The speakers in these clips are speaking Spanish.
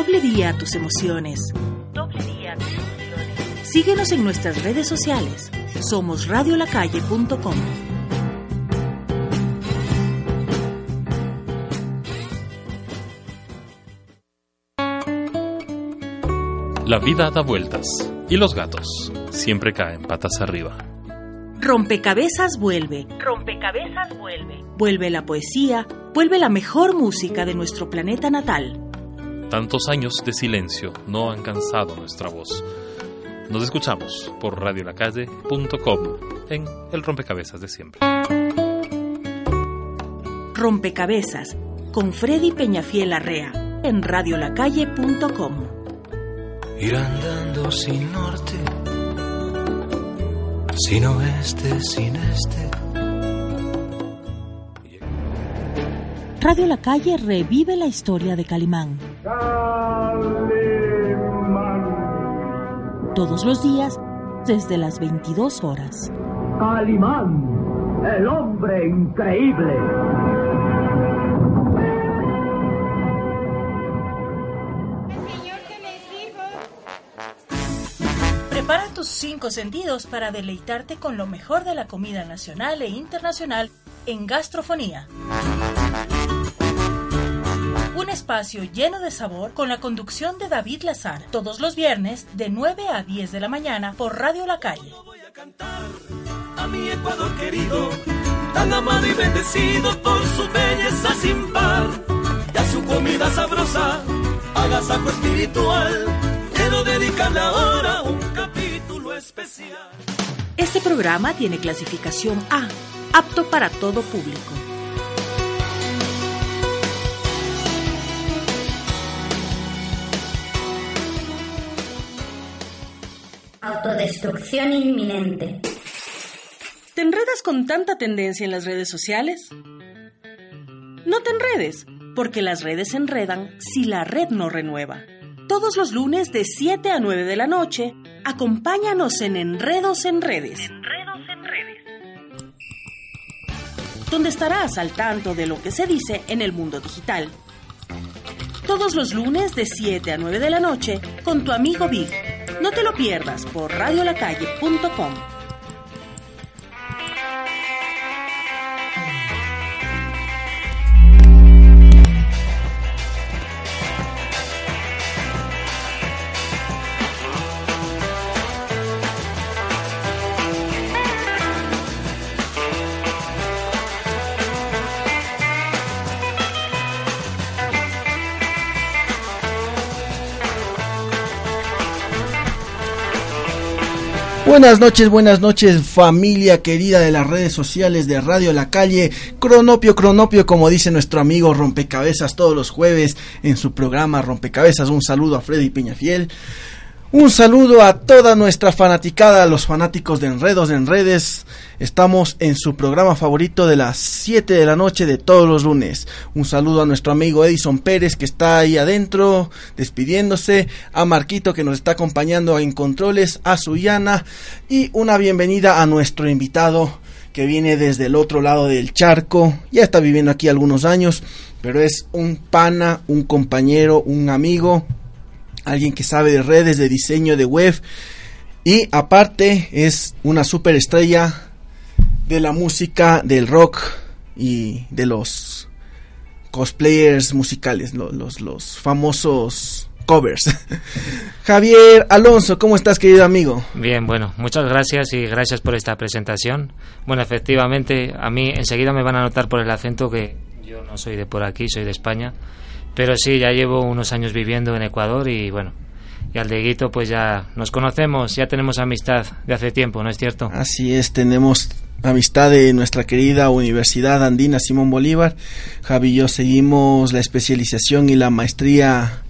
Doble día a tus emociones. Doble día a tus emociones. Síguenos en nuestras redes sociales. Somos radiolacalle.com. La vida da vueltas y los gatos siempre caen patas arriba. Rompecabezas vuelve. Rompecabezas vuelve. Vuelve la poesía, vuelve la mejor música de nuestro planeta natal. Tantos años de silencio no han cansado nuestra voz. Nos escuchamos por radiolacalle.com en el rompecabezas de siempre. Rompecabezas con Freddy Peñafiel Arrea en radiolacalle.com. Ir andando sin norte, sin oeste, sin este. Radio La Calle revive la historia de Calimán. Todos los días desde las 22 horas. Calimán, el hombre increíble. Prepara tus cinco sentidos para deleitarte con lo mejor de la comida nacional e internacional en gastrofonía. Un espacio lleno de sabor con la conducción de David Lazar, todos los viernes de 9 a 10 de la mañana por Radio La Calle. a mi Ecuador querido, tan amado y bendecido por su belleza sin par, y a su comida sabrosa, agasajo espiritual, quiero dedicarle ahora un capítulo especial. Este programa tiene clasificación A, apto para todo público. Autodestrucción inminente. ¿Te enredas con tanta tendencia en las redes sociales? No te enredes, porque las redes se enredan si la red no renueva. Todos los lunes de 7 a 9 de la noche, acompáñanos en Enredos en Redes. Enredos en redes. donde estarás al tanto de lo que se dice en el mundo digital. Todos los lunes de 7 a 9 de la noche con tu amigo Big. No te lo pierdas por radiolacalle.com. Buenas noches, buenas noches familia querida de las redes sociales de Radio La Calle, Cronopio, Cronopio como dice nuestro amigo Rompecabezas todos los jueves en su programa Rompecabezas, un saludo a Freddy Peñafiel, un saludo a toda nuestra fanaticada, a los fanáticos de Enredos en Redes. Estamos en su programa favorito de las 7 de la noche de todos los lunes. Un saludo a nuestro amigo Edison Pérez que está ahí adentro despidiéndose, a Marquito que nos está acompañando en controles, a Suyana y una bienvenida a nuestro invitado que viene desde el otro lado del charco. Ya está viviendo aquí algunos años, pero es un pana, un compañero, un amigo, alguien que sabe de redes, de diseño, de web. Y aparte es una superestrella de la música, del rock y de los cosplayers musicales, lo- los, los famosos covers. Javier Alonso, ¿cómo estás querido amigo? Bien, bueno, muchas gracias y gracias por esta presentación. Bueno, efectivamente, a mí enseguida me van a notar por el acento que yo no soy de por aquí, soy de España, pero sí, ya llevo unos años viviendo en Ecuador y bueno, y al Deguito pues ya nos conocemos, ya tenemos amistad de hace tiempo, ¿no es cierto? Así es, tenemos amistad de nuestra querida Universidad Andina Simón Bolívar. Javi y yo seguimos la especialización y la maestría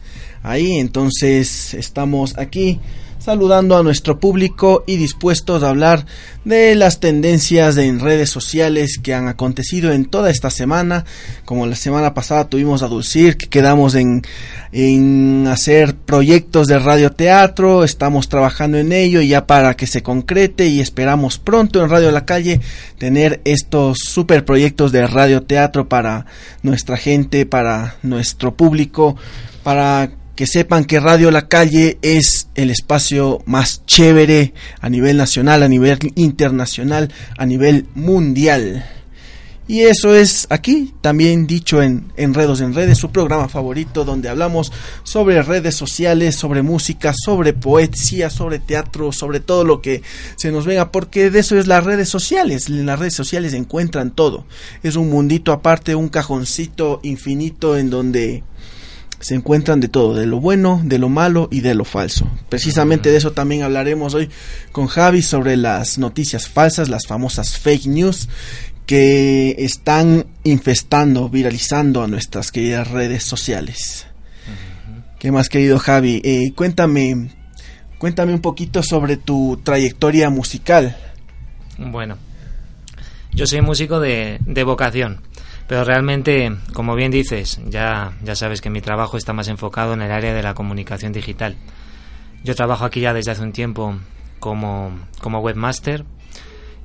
ahí, entonces estamos aquí saludando a nuestro público y dispuestos a hablar de las tendencias en redes sociales que han acontecido en toda esta semana. Como la semana pasada tuvimos a Dulcir, que quedamos en, en hacer proyectos de radioteatro, estamos trabajando en ello ya para que se concrete y esperamos pronto en Radio La Calle tener estos super proyectos de radioteatro para nuestra gente, para nuestro público, para que sepan que Radio La Calle es el espacio más chévere a nivel nacional, a nivel internacional, a nivel mundial. Y eso es aquí, también dicho en Enredos en Redes, su programa favorito donde hablamos sobre redes sociales, sobre música, sobre poesía, sobre teatro, sobre todo lo que se nos venga, porque de eso es las redes sociales. En las redes sociales encuentran todo. Es un mundito aparte, un cajoncito infinito en donde se encuentran de todo, de lo bueno, de lo malo y de lo falso. Precisamente de eso también hablaremos hoy con Javi sobre las noticias falsas, las famosas fake news que están infestando, viralizando a nuestras queridas redes sociales. ¿Qué más querido Javi? Eh, cuéntame, cuéntame un poquito sobre tu trayectoria musical. Bueno, yo soy músico de, de vocación. Pero realmente, como bien dices, ya, ya sabes que mi trabajo está más enfocado en el área de la comunicación digital. Yo trabajo aquí ya desde hace un tiempo como, como webmaster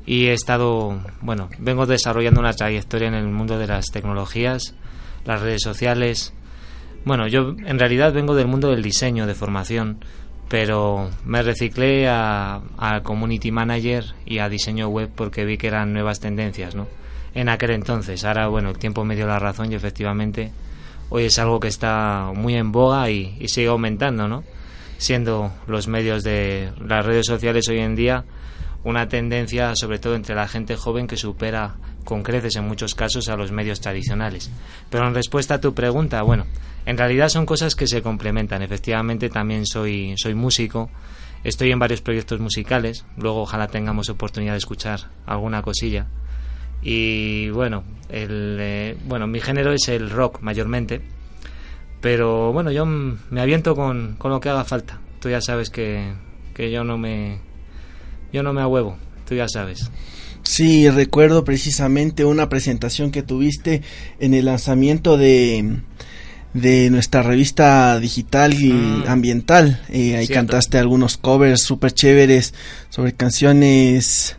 y he estado, bueno, vengo desarrollando una trayectoria en el mundo de las tecnologías, las redes sociales. Bueno, yo en realidad vengo del mundo del diseño, de formación, pero me reciclé a, a community manager y a diseño web porque vi que eran nuevas tendencias, ¿no? En aquel entonces. Ahora, bueno, el tiempo me dio la razón y efectivamente hoy es algo que está muy en boga y, sigue aumentando, ¿no? Siendo los medios de las redes sociales hoy en día una tendencia, sobre todo entre la gente joven, que supera con creces en muchos casos a los medios tradicionales. Pero en respuesta a tu pregunta, bueno, en realidad son cosas que se complementan. Efectivamente, también soy, soy músico, estoy en varios proyectos musicales, luego ojalá tengamos oportunidad de escuchar alguna cosilla y bueno, el, eh, bueno, mi género es el rock mayormente, pero bueno, yo me aviento con, con lo que haga falta. Tú ya sabes que, que yo no me yo no me ahuevo, tú ya sabes. Sí, recuerdo precisamente una presentación que tuviste en el lanzamiento de, de nuestra revista digital y mm. ambiental. Eh, ahí cantaste algunos covers súper chéveres sobre canciones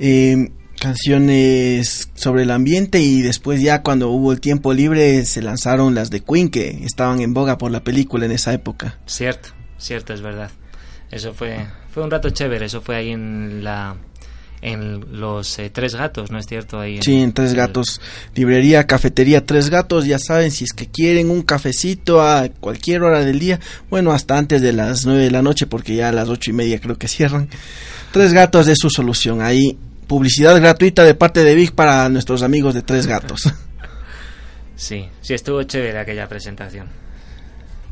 eh, canciones sobre el ambiente y después ya cuando hubo el tiempo libre se lanzaron las de Queen que estaban en boga por la película en esa época. Cierto, cierto, es verdad. Eso fue fue un rato chévere, eso fue ahí en la en los eh, Tres Gatos, ¿no es cierto? Ahí sí, en Tres Gatos, librería, cafetería Tres Gatos, ya saben, si es que quieren un cafecito a cualquier hora del día, bueno, hasta antes de las nueve de la noche, porque ya a las ocho y media creo que cierran. Tres Gatos es su solución, ahí publicidad gratuita de parte de Vic para nuestros amigos de Tres Gatos. Sí, sí estuvo chévere aquella presentación.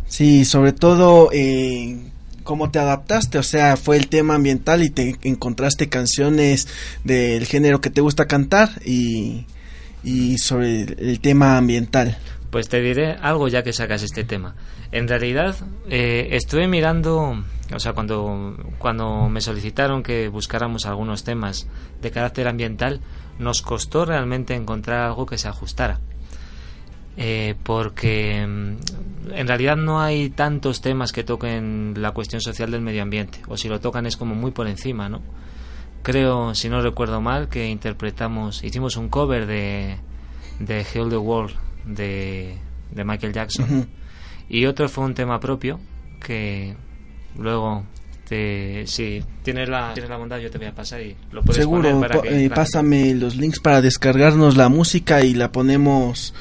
Sí, sobre todo eh, cómo te adaptaste, o sea, fue el tema ambiental y te encontraste canciones del género que te gusta cantar y, y sobre el tema ambiental. Pues te diré algo ya que sacas este tema. En realidad, eh, estuve mirando, o sea, cuando, cuando me solicitaron que buscáramos algunos temas de carácter ambiental, nos costó realmente encontrar algo que se ajustara. Eh, porque mm, en realidad no hay tantos temas que toquen la cuestión social del medio ambiente, o si lo tocan es como muy por encima, ¿no? Creo, si no recuerdo mal, que interpretamos, hicimos un cover de, de Heal the World de, de Michael Jackson. Y otro fue un tema propio que luego te, si tienes la, tienes la bondad yo te voy a pasar y lo puedes Seguro, poner para que, eh, pásame los links para descargarnos la música y la ponemos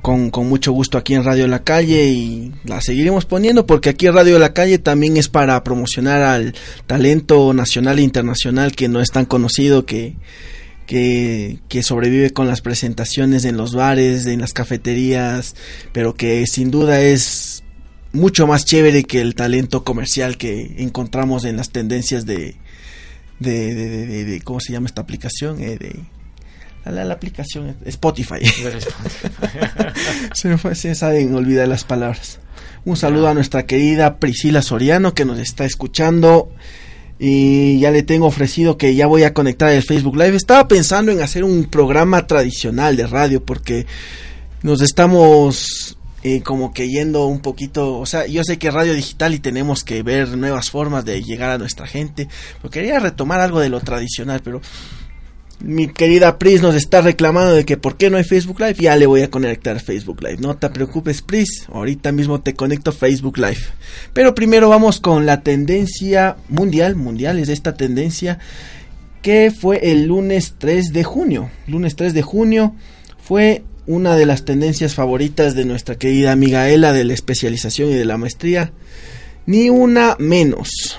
con, con, mucho gusto aquí en Radio La Calle y la seguiremos poniendo porque aquí en Radio La Calle también es para promocionar al talento nacional e internacional que no es tan conocido que que, que, sobrevive con las presentaciones en los bares, en las cafeterías, pero que sin duda es mucho más chévere que el talento comercial que encontramos en las tendencias de, de, de, de, ¿cómo se llama esta aplicación? Eh, de, la, la, aplicación Spotify. se me fue, se saben olvidar las palabras. Un saludo a nuestra querida Priscila Soriano que nos está escuchando. Y ya le tengo ofrecido que ya voy a conectar el Facebook Live. Estaba pensando en hacer un programa tradicional de radio porque nos estamos eh, como que yendo un poquito, o sea, yo sé que radio digital y tenemos que ver nuevas formas de llegar a nuestra gente, pero quería retomar algo de lo tradicional, pero mi querida Pris nos está reclamando de que por qué no hay Facebook Live, ya le voy a conectar Facebook Live. No te preocupes, Pris, ahorita mismo te conecto Facebook Live. Pero primero vamos con la tendencia mundial, mundial es esta tendencia que fue el lunes 3 de junio. Lunes 3 de junio fue una de las tendencias favoritas de nuestra querida amiga Ela de la especialización y de la maestría. Ni una menos.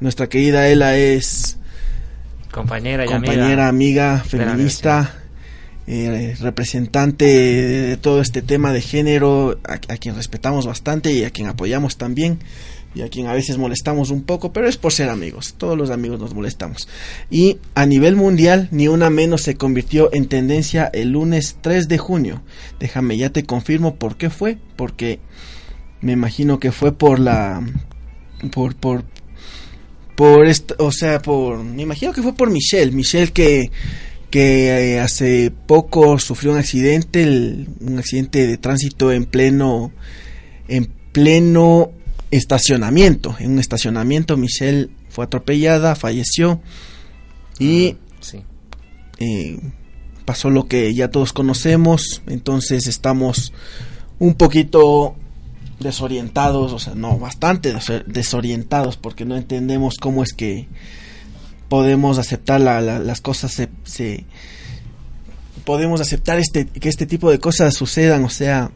Nuestra querida Ela es compañera y compañera, amiga, feminista, eh, representante de, todo este tema de género, a, a, quien respetamos bastante y a quien apoyamos también y a quien a veces molestamos un poco, pero es por ser amigos, todos los amigos nos molestamos. Y a nivel mundial, ni una menos se convirtió en tendencia el lunes 3 de junio. Déjame, ya te confirmo por qué fue, porque me imagino que fue por la... por... por por esto, o sea, por me imagino que fue por Michelle, Michelle que que eh, hace poco sufrió un accidente, un accidente de tránsito en pleno en pleno estacionamiento. En un estacionamiento Michelle fue atropellada, falleció y Sí. eh, pasó lo que ya todos conocemos. Entonces estamos un poquito desorientados, o sea, no, bastante des- desorientados porque no entendemos cómo es que podemos aceptar la- la- las cosas se, se- podemos aceptar este que este tipo de cosas sucedan, o sea,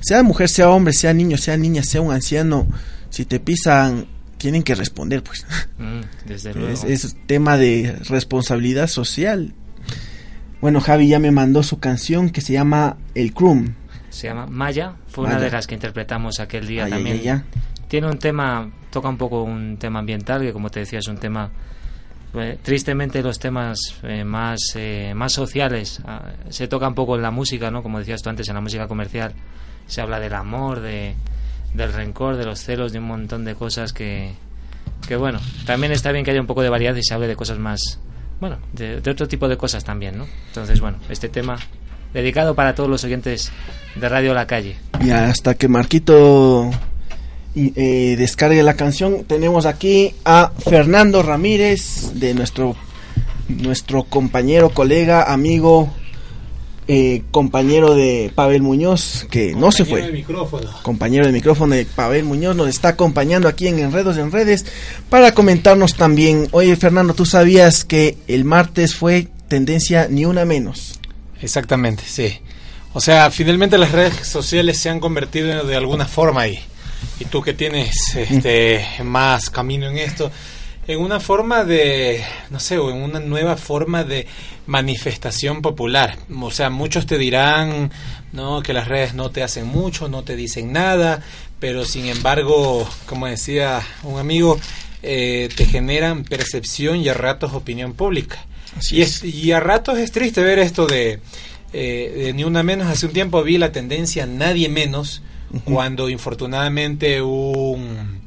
sea mujer, sea hombre, sea niño, sea niña, sea un anciano, si te pisan tienen que responder, pues. Mm, desde luego. Es, es tema de responsabilidad social. Bueno, Javi ya me mandó su canción que se llama El Crum. Se llama Maya, fue una de las que interpretamos aquel día también. Tiene un tema, toca un poco un tema ambiental, que como te decía es un tema, eh, tristemente los temas eh, más, eh, más sociales ah, se tocan poco en la música, ¿no? Como decías tú antes, en la música comercial se habla del amor, de, del rencor, de los celos, de un montón de cosas que, que bueno, también está bien que haya un poco de variedad y se hable de cosas más, bueno, de, de otro tipo de cosas también, ¿no? Entonces, bueno, este tema dedicado para todos los oyentes de Radio La Calle. Y hasta que Marquito y, eh, descargue la canción, tenemos aquí a Fernando Ramírez, de nuestro, nuestro compañero, colega, amigo, eh, compañero de Pavel Muñoz, que no se fue. micrófono. compañero de micrófono de Pavel Muñoz nos está acompañando aquí en Enredos en Redes para comentarnos también. Oye, Fernando, ¿tú sabías que el martes fue tendencia ni una menos? Exactamente, sí. O sea, finalmente las redes sociales se han convertido de alguna forma ahí. Y tú que tienes este más camino en esto, en una forma de, no sé, o en una nueva forma de manifestación popular. O sea, muchos te dirán, no, que las redes no te hacen mucho, no te dicen nada, pero sin embargo, como decía un amigo, eh, te generan percepción y a ratos opinión pública. Así Y, es. es- y a ratos es triste ver esto de, eh, de ni una menos. Hace un tiempo vi la tendencia nadie menos cuando infortunadamente un,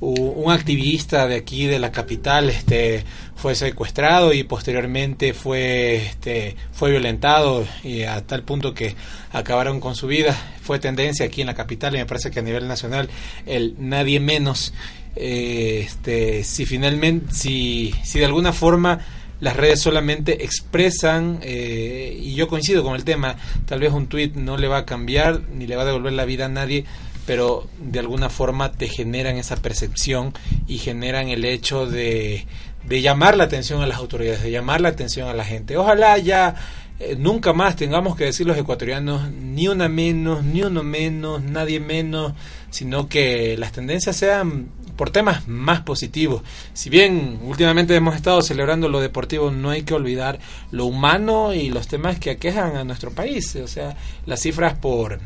un activista de aquí de la capital este fue secuestrado y posteriormente fue este fue violentado y a tal punto que acabaron con su vida. Fue tendencia aquí en la capital y me parece que a nivel nacional el nadie menos eh, este si finalmente si si de alguna forma las redes solamente expresan eh, y yo coincido con el tema tal vez un tweet no le va a cambiar ni le va a devolver la vida a nadie pero de alguna forma te generan esa percepción y generan el hecho de, de llamar la atención a las autoridades, de llamar la atención a la gente. Ojalá ya eh, nunca más tengamos que decir los ecuatorianos ni una menos, ni uno menos, nadie menos, sino que las tendencias sean por temas más positivos. Si bien últimamente hemos estado celebrando lo deportivo, no hay que olvidar lo humano y los temas que aquejan a nuestro país. O sea, las cifras por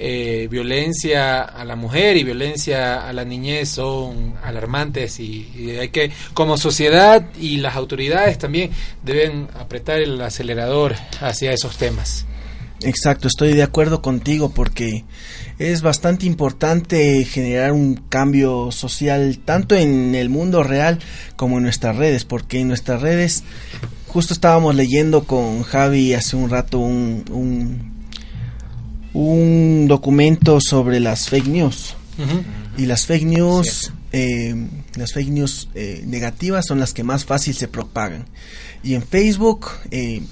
eh, violencia a la mujer y violencia a la niñez son alarmantes y, y hay que como sociedad y las autoridades también deben apretar el acelerador hacia esos temas. Exacto, estoy de acuerdo contigo porque es bastante importante generar un cambio social tanto en el mundo real como en nuestras redes, porque en nuestras redes justo estábamos leyendo con Javi hace un rato un, un, un documento sobre las fake news. Y las fake news, eh, las fake news eh, negativas son las que más fácil se propagan. Y en Facebook, eh,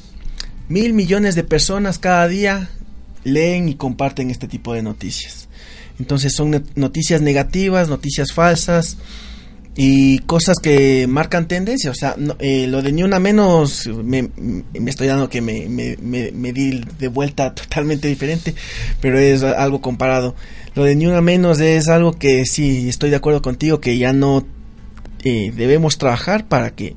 mil millones de personas cada día leen y comparten este tipo de noticias. Entonces son noticias negativas, noticias falsas y cosas que marcan tendencia. O sea, no- eh, lo de ni una menos me, estoy dando que me, me, me- di de vuelta totalmente diferente, pero es algo comparado. Lo de ni una menos es algo que sí, estoy de acuerdo contigo que ya no eh, debemos trabajar para que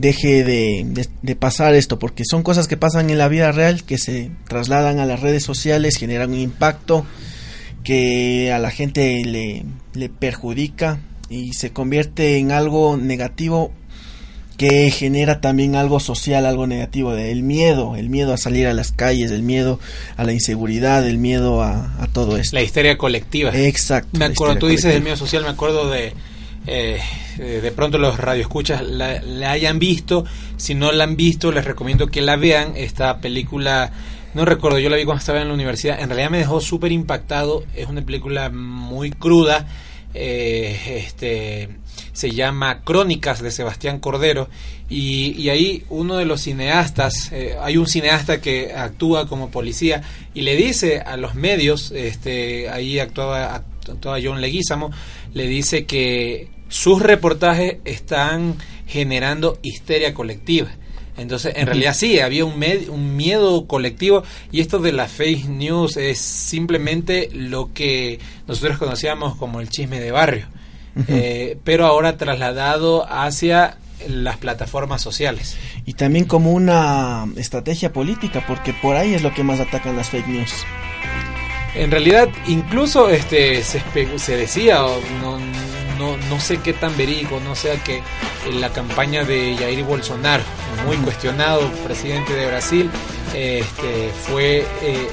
deje de, de- de pasar esto, porque son cosas que pasan en la vida real, que se trasladan a las redes sociales, generan un impacto que a la gente le, le perjudica y se convierte en algo negativo que genera también algo social, algo negativo, el miedo, el miedo a salir a las calles, el miedo a la inseguridad, el miedo a, a todo esto. La histeria colectiva. Exacto. Me acuerdo, tú dices del medio social, me acuerdo de. eh, eh, de pronto los radioescuchas la, la hayan visto. Si no la han visto, les recomiendo que la vean. Esta película, no recuerdo, yo la vi cuando estaba en la universidad. En realidad me dejó súper impactado. Es una película muy cruda. eh, este se llama Crónicas de Sebastián Cordero y, ahí uno de los cineastas, eh, hay un cineasta que actúa como policía y le dice a los medios, este, ahí actuaba, actuaba John Leguizamo, le dice que sus reportajes están generando histeria colectiva. Entonces, en realidad sí, había un, med- un miedo colectivo y esto de la fake news es simplemente lo que nosotros conocíamos como el chisme de barrio, eh, pero ahora trasladado hacia las plataformas sociales. Y también como una estrategia política, porque por ahí es lo que más atacan las fake news. En realidad, incluso este se, se decía, o no, no, no sé qué tan verídico, no sea que en la campaña de Jair Bolsonaro, muy cuestionado presidente de Brasil, este, fue eh,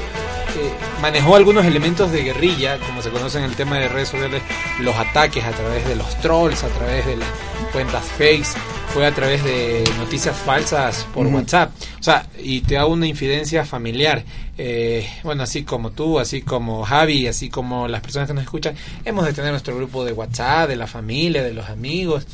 eh, manejó algunos elementos de guerrilla, como se conoce en el tema de redes sociales, los ataques a través de los trolls, a través de las cuentas fakes, fue a través de noticias falsas por. WhatsApp. O sea, y te hago una infidencia familiar. Eh, bueno, así como tú, así como Javi, así como las personas que nos escuchan, hemos de tener nuestro grupo de WhatsApp, de la familia, de los amigos.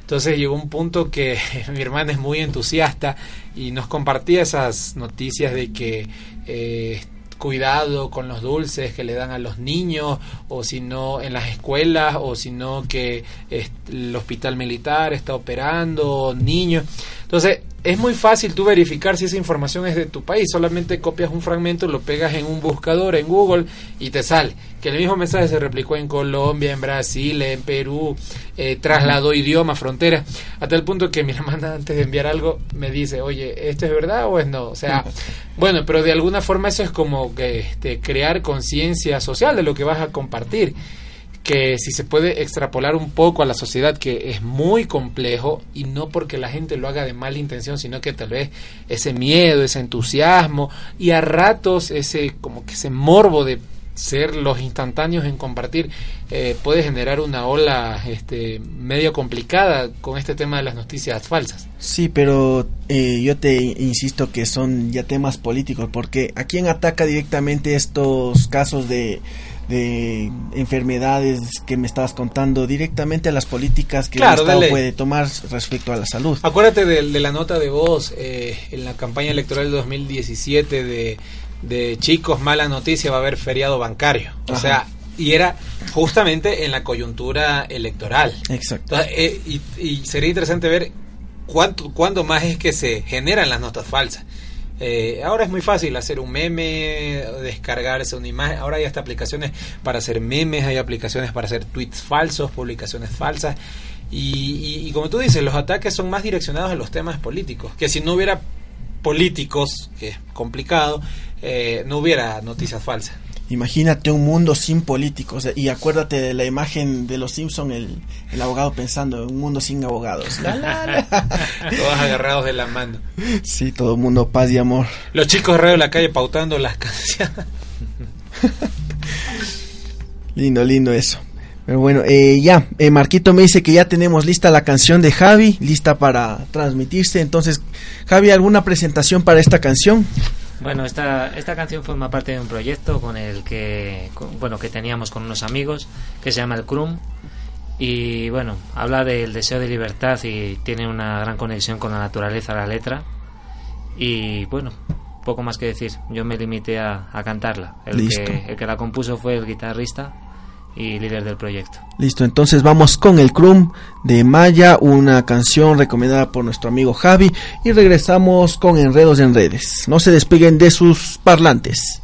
Entonces llegó un punto que mi hermana es muy entusiasta y nos compartía esas noticias de que eh, cuidado con los dulces que le dan a los niños o si no en las escuelas o si no que el hospital militar está operando niños. Entonces es muy fácil tú verificar si esa información es de tu país. Solamente copias un fragmento, lo pegas en un buscador, en Google y te sale. Que el mismo mensaje se replicó en Colombia, en Brasil, en Perú, eh, trasladó idioma, frontera, a tal punto que mi hermana antes de enviar algo me dice, oye, ¿esto es verdad o es no? O sea, bueno, pero de alguna forma eso es como que este, crear conciencia social de lo que vas a compartir que si se puede extrapolar un poco a la sociedad que es muy complejo y no porque la gente lo haga de mala intención sino que tal vez ese miedo ese entusiasmo y a ratos ese como que ese morbo de ser los instantáneos en compartir eh, puede generar una ola este medio complicada con este tema de las noticias falsas. Sí, pero eh, yo te insisto que son ya temas políticos, porque ¿a quién ataca directamente estos casos de, de enfermedades que me estabas contando? Directamente a las políticas que Claro, el Estado dale. puede tomar respecto a la salud. Acuérdate de, de la nota de voz eh, en la campaña electoral de 2017 de, de chicos, mala noticia, va a haber feriado bancario. O Ajá. sea, y era justamente en la coyuntura electoral. Exacto. Entonces, eh, y, y sería interesante ver cuánto, cuándo más es que se generan las notas falsas. Eh, ahora es muy fácil hacer un meme, descargarse una imagen. Ahora hay hasta aplicaciones para hacer memes, hay aplicaciones para hacer tweets falsos, publicaciones falsas. Y, y- y como tú dices, los ataques son más direccionados a los temas políticos. Que si no hubiera políticos, que es complicado, eh, no hubiera noticias falsas. Imagínate un mundo sin políticos y acuérdate de la imagen de los Simpson el, el abogado pensando un mundo sin abogados. La, la, la. Todos agarrados de la mano. Sí, todo el mundo paz y amor. Los chicos de Radio La Calle pautando las canciones. Lindo, lindo eso. Pero bueno, eh, ya, eh, Marquito me dice que ya tenemos lista la canción de Javi, lista para transmitirse. Entonces, Javi, ¿alguna presentación para esta canción? Bueno, esta, esta canción forma parte de un proyecto con el que, con- bueno, que teníamos con unos amigos que se llama El Crum y bueno, habla del deseo de libertad y tiene una gran conexión con la naturaleza, la letra y bueno, poco más que decir. Yo me limité a, a cantarla. El que, el que la compuso fue el guitarrista y líder del proyecto. Listo, entonces vamos con el Crum de Maya, una canción recomendada por nuestro amigo Javi y regresamos con Enredos en Redes. No se despeguen de sus parlantes.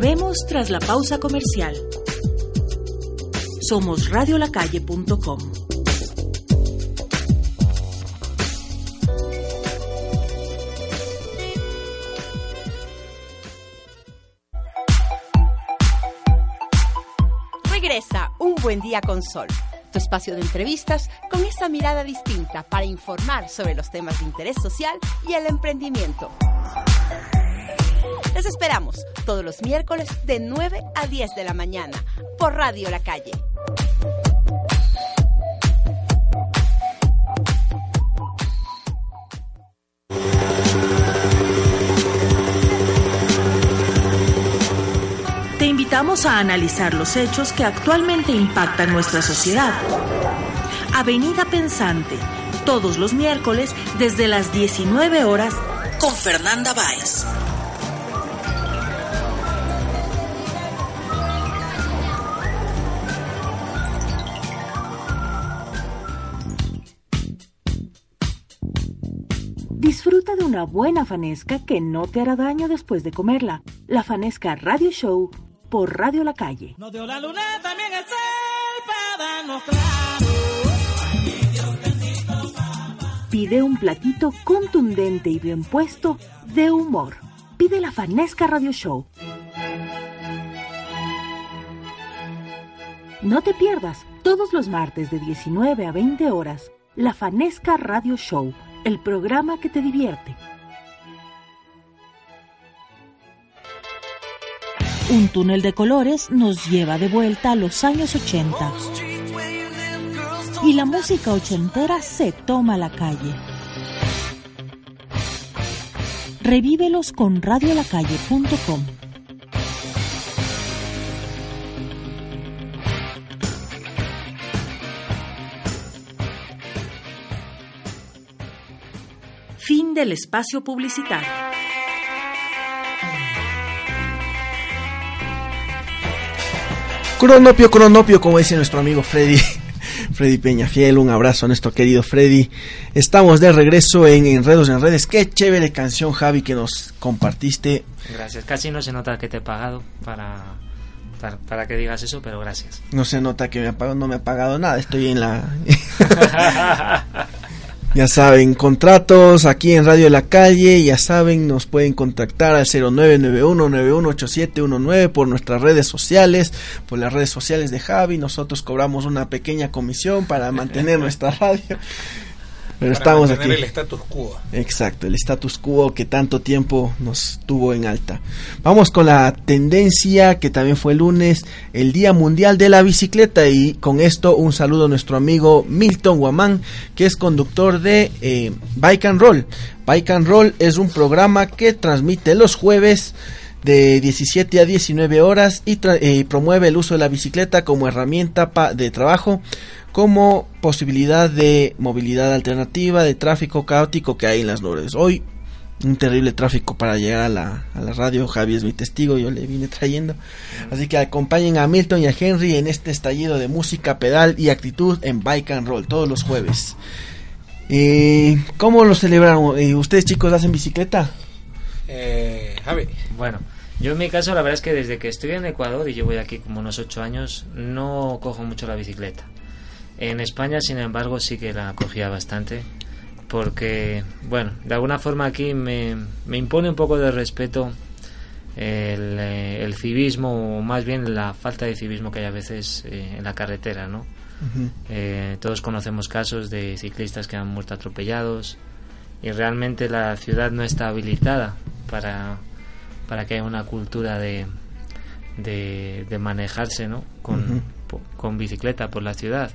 Volvemos tras la pausa comercial. Somos radiolacalle.com. Regresa Un Buen Día con Sol, tu espacio de entrevistas con esa mirada distinta para informar sobre los temas de interés social y el emprendimiento. Esperamos todos los miércoles de 9 a 10 de la mañana por Radio La Calle. Te invitamos a analizar los hechos que actualmente impactan nuestra sociedad. Avenida Pensante, todos los miércoles desde las 19 horas con Fernanda Báez. Una buena fanesca que no te hará daño después de comerla. La Fanesca Radio Show por Radio La Calle. Nos dio la luna también el sol para darnos claro. Pide un platito contundente y bien puesto de humor. Pide la Fanesca Radio Show. No te pierdas todos los martes de 19 a 20 horas la Fanesca Radio Show, el programa que te divierte. Un túnel de colores nos lleva de vuelta a los años 80. Y la música ochentera se toma la calle. Revívelos con radiolacalle.com. Fin del espacio publicitario. Cronopio, cronopio, como dice nuestro amigo Freddy. Freddy Peñafiel, un abrazo a nuestro querido Freddy. Estamos de regreso en Enredos en Redes. Qué chévere canción, Javi, que nos compartiste. Gracias. Casi no se nota que te he pagado para, para, para que digas eso, pero gracias. No se nota que me ha pagado, no me ha pagado nada. Estoy en la. Ya saben, contratos aquí en Radio La Calle, ya saben, nos pueden contactar al 0991-918719 por nuestras redes sociales, por las redes sociales de Javi, nosotros cobramos una pequeña comisión para mantener nuestra radio. Pero Para estamos mantener aquí. el status quo. Exacto, el status quo que tanto tiempo nos tuvo en alta. Vamos con la tendencia que también fue el lunes, el Día Mundial de la Bicicleta y con esto un saludo a nuestro amigo Milton Guamán, que es conductor de eh, Bike and Roll. Bike and Roll es un programa que transmite los jueves de 17 a 19 horas y eh, promueve el uso de la bicicleta como herramienta pa- de trabajo como posibilidad de movilidad alternativa, de tráfico caótico que hay en las nubes. Hoy un terrible tráfico para llegar a la, a la radio, Javi es mi testigo, yo le vine trayendo. Así que acompañen a Milton y a Henry en este estallido de música, pedal y actitud en Bike and Roll todos los jueves. Eh, ¿Cómo lo celebraron? Eh, ¿Ustedes chicos hacen bicicleta? Eh, Javi. Bueno, yo en mi caso la verdad es que desde que estoy en Ecuador y llevo ya aquí como unos ocho años no cojo mucho la bicicleta. En España, sin embargo, sí que la cogía bastante porque, bueno, de alguna forma aquí me, me impone un poco de respeto el, eh, el civismo o más bien la falta de civismo que hay a veces eh, en la carretera, ¿no? Eh, todos conocemos casos de ciclistas que han muerto atropellados y realmente la ciudad no está habilitada para, para que haya una cultura de, de, de manejarse ¿no? con, Ujú. po- con bicicleta por la ciudad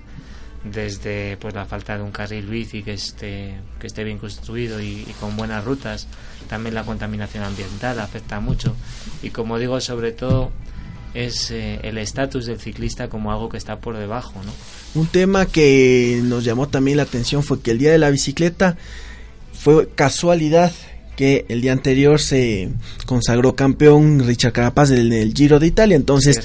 desde pues la falta de un carril bici que esté que esté bien construido y, y con buenas rutas también la contaminación ambiental afecta mucho y como digo sobre todo es eh, el estatus del ciclista como algo que está por debajo no Un tema que nos llamó también la atención fue que el día de la bicicleta fue casualidad que el día anterior se consagró campeón Richard Carapaz en el Giro de Italia, entonces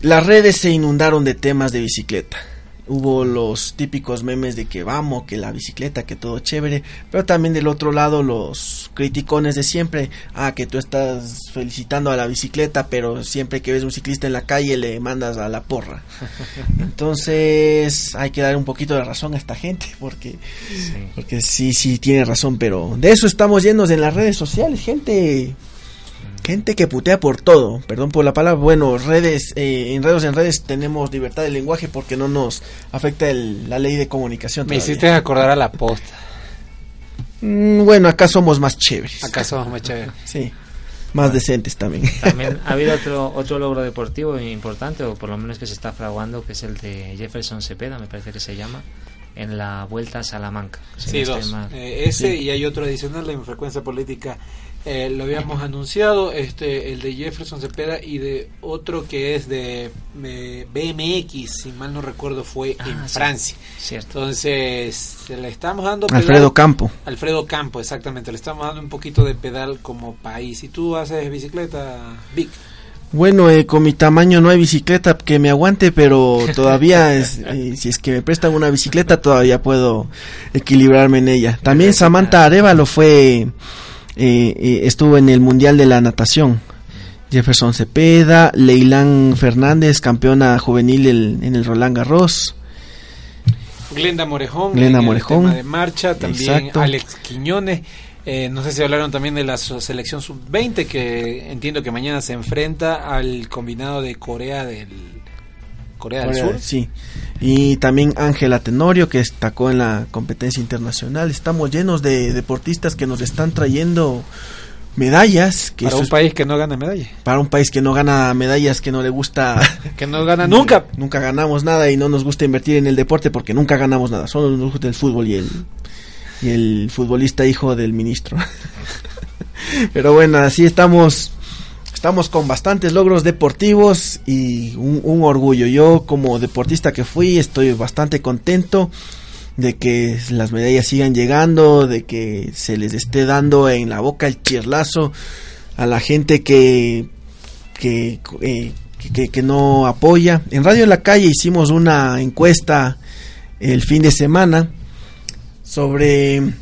las redes se inundaron de temas de bicicleta hubo los típicos memes de que vamos, que la bicicleta, que todo chévere, pero también del otro lado los criticones de siempre, ah, que tú estás felicitando a la bicicleta, pero siempre que ves un ciclista en la calle le mandas a la porra. Entonces hay que dar un poquito de razón a esta gente, porque sí, porque sí, sí tiene razón, pero de eso estamos llenos en las redes sociales, gente gente que putea por todo, perdón por la palabra, bueno, redes, eh, enredos en redes tenemos libertad de lenguaje porque no nos afecta el- la ley de comunicación. Me todavía. hiciste acordar a la posta. Mm, bueno, acá somos más chéveres. Acá somos más chéveres. Sí, más decentes también. También ha habido otro, otro logro deportivo importante, o por lo menos que se está fraguando, que es el de Jefferson Cepeda, me parece que se llama, en la Vuelta a Salamanca. Sí, dos. Eh, ese Sí. y hay otro adicional en frecuencia política. Eh, lo habíamos anunciado, este, el de Jefferson Cepeda y de otro que es de eh, BMX, si mal no recuerdo, fue en Ah, sí. Francia. Cierto. Entonces, se le estamos dando pedal- Alfredo Campo. Alfredo Campo, exactamente. Le estamos dando un poquito de pedal como país. ¿Y tú haces bicicleta, Vic? Bueno, eh, con mi tamaño no hay bicicleta que me aguante, pero todavía, es, eh, si es que me prestan una bicicleta, todavía puedo equilibrarme en ella. También Samantha Arevalo fue, eh, eh, estuvo en el Mundial de la Natación. Jefferson Cepeda, Leilán Fernández, campeona juvenil el- en el Roland Garros. Glenda Morejón, Glenda en el Morejón. tema de marcha, también Exacto. Alex Quiñones. Eh, no sé si hablaron también de la selección sub-20, que entiendo que mañana se enfrenta al combinado de Corea del Corea del Sur. Sí. Y también Ángela Tenorio, que destacó en la competencia internacional. Estamos llenos de deportistas que nos están trayendo medallas. Que Para un es- país que no gana medalla. para un país que no gana medallas, que no le gusta... Que no gana nunca. Nunca ganamos nada y no nos gusta invertir en el deporte porque nunca ganamos nada. Solo nos gusta el fútbol y el, y el futbolista hijo del ministro. Pero bueno, así estamos... Estamos con bastantes logros deportivos y un, orgullo. Yo como deportista que fui estoy bastante contento de que las medallas sigan llegando, de que se les esté dando en la boca el chirlazo a la gente que que, eh, que, que no apoya. En Radio en la Calle hicimos una encuesta el fin de semana sobre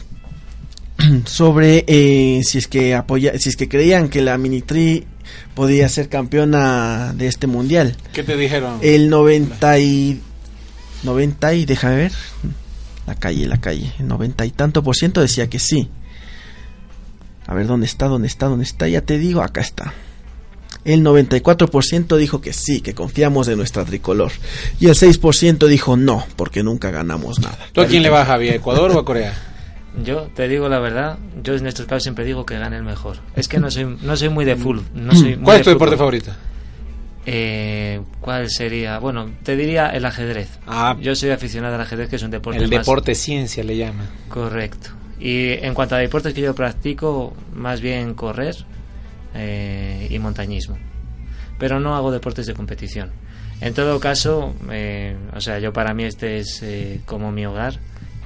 sobre eh, si es que apoya si es que creían que la Minitri podía ser campeona de este mundial. ¿Qué te dijeron? El 90 y 90 y déjame ver la calle, la calle, el 90 y tanto por ciento decía que sí. A ver dónde está, dónde está, dónde está, ya te digo, acá está. El 94% dijo que sí, que confiamos en nuestra tricolor. Y el 6% dijo no, porque nunca ganamos nada. ¿Tú a quién le vas, Javier? ¿A Ecuador o a Corea? Yo te digo la verdad, yo en estos casos siempre digo que gane el mejor. Es que no soy, no soy muy de full. No soy muy ¿Cuál es tu deporte favorito? Eh, ¿Cuál sería? Bueno, te diría el ajedrez. Ah. Yo soy aficionado al ajedrez, que es un deporte El más- deporte ciencia le llaman. Correcto. Y en cuanto a deportes que yo practico, más bien correr eh, y montañismo. Pero no hago deportes de competición. En todo caso, eh, o sea, yo para mí este es eh, como mi hogar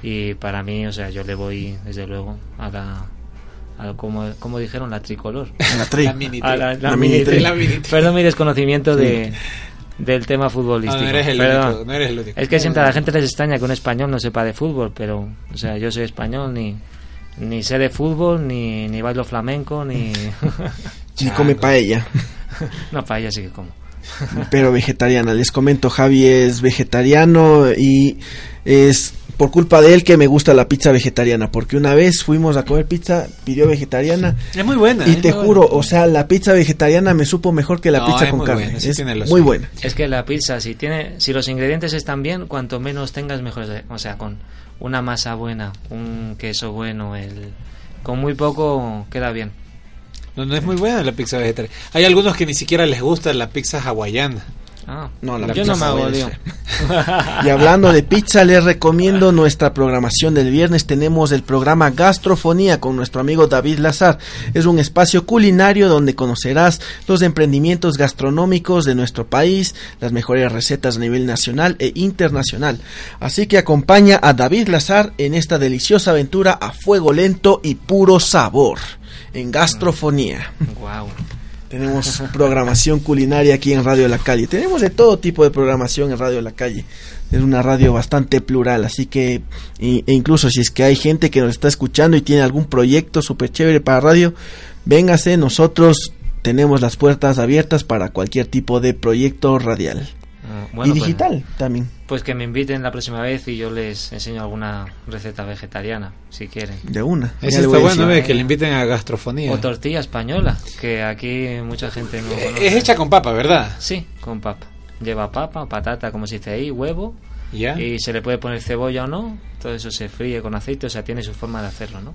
y para mí, o sea, yo le voy desde luego a la, como, como dijeron, la tricolor. La tri. La mini A la, la La mini mini tri. tri. La mini tri. Perdón mi desconocimiento de, del tema futbolístico. No, no eres el único, no eres el único. Es que siempre a la gente les extraña que un español no sepa de fútbol, pero, o sea, yo soy español, ni, ni sé de fútbol, ni, ni bailo flamenco, ni. Y come paella, no, para ella sí que como. pero vegetariana. Les comento, Javi es vegetariano y es por culpa de él que me gusta la pizza vegetariana, porque una vez fuimos a comer pizza, pidió vegetariana Es muy buena. y ¿eh? te juro, buena. o sea, la pizza vegetariana me supo mejor que la No, pizza con muy carne. buena, sí es muy suyo. buena. Es que la pizza, si tiene, si los ingredientes están bien, cuanto menos tengas, mejor. O sea, con una masa buena, un queso bueno, el, con muy poco queda bien. No, no es muy buena la pizza vegetariana. Hay algunos que ni siquiera les gusta la pizza hawaiana. Ah, No, la yo pizza no me hago. Y hablando de pizza, les recomiendo nuestra programación del viernes. Tenemos el programa Gastrofonía con nuestro amigo David Lazar. Es un espacio culinario donde conocerás los emprendimientos gastronómicos de nuestro país, las mejores recetas a nivel nacional e internacional. Así que acompaña a David Lazar en esta deliciosa aventura a fuego lento y puro sabor en Gastrofonía. Wow. Tenemos programación culinaria aquí en Radio La Calle. Tenemos de todo tipo de programación en Radio La Calle. Es una radio bastante plural, así que e incluso si es que hay gente que nos está escuchando y tiene algún proyecto súper chévere para radio, véngase, nosotros tenemos las puertas abiertas para cualquier tipo de proyecto radial. Ah, bueno, y pues- digital también. Pues que me inviten la próxima vez y yo les enseño alguna receta vegetariana, si quieren. De una. Eso está bueno, ve, que le inviten a gastrofonía. O tortilla española, que aquí mucha gente no Eh, conoce. Es hecha con papa, ¿verdad? Sí, con papa. Lleva papa, patata, como se dice ahí, huevo. Ya. Y se le puede poner cebolla o no. Todo eso se fríe con aceite, o sea, tiene su forma de hacerlo, ¿no?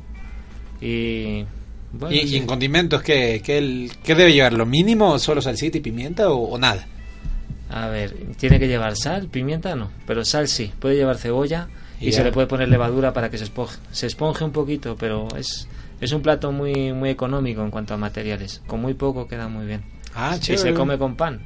Y. Bueno, ¿Y, y sí. en condimentos qué, qué, el- qué debe llevar? ¿Lo mínimo? ¿Solo salsita y pimienta o, o nada? A ver, tiene que llevar sal, pimienta no, pero sal sí. Puede llevar cebolla y se le puede poner levadura para que se esponje, se esponje un poquito, pero es, es un plato muy, muy económico en cuanto a materiales. Con muy poco queda muy bien. Ah, y chévere. se come con pan.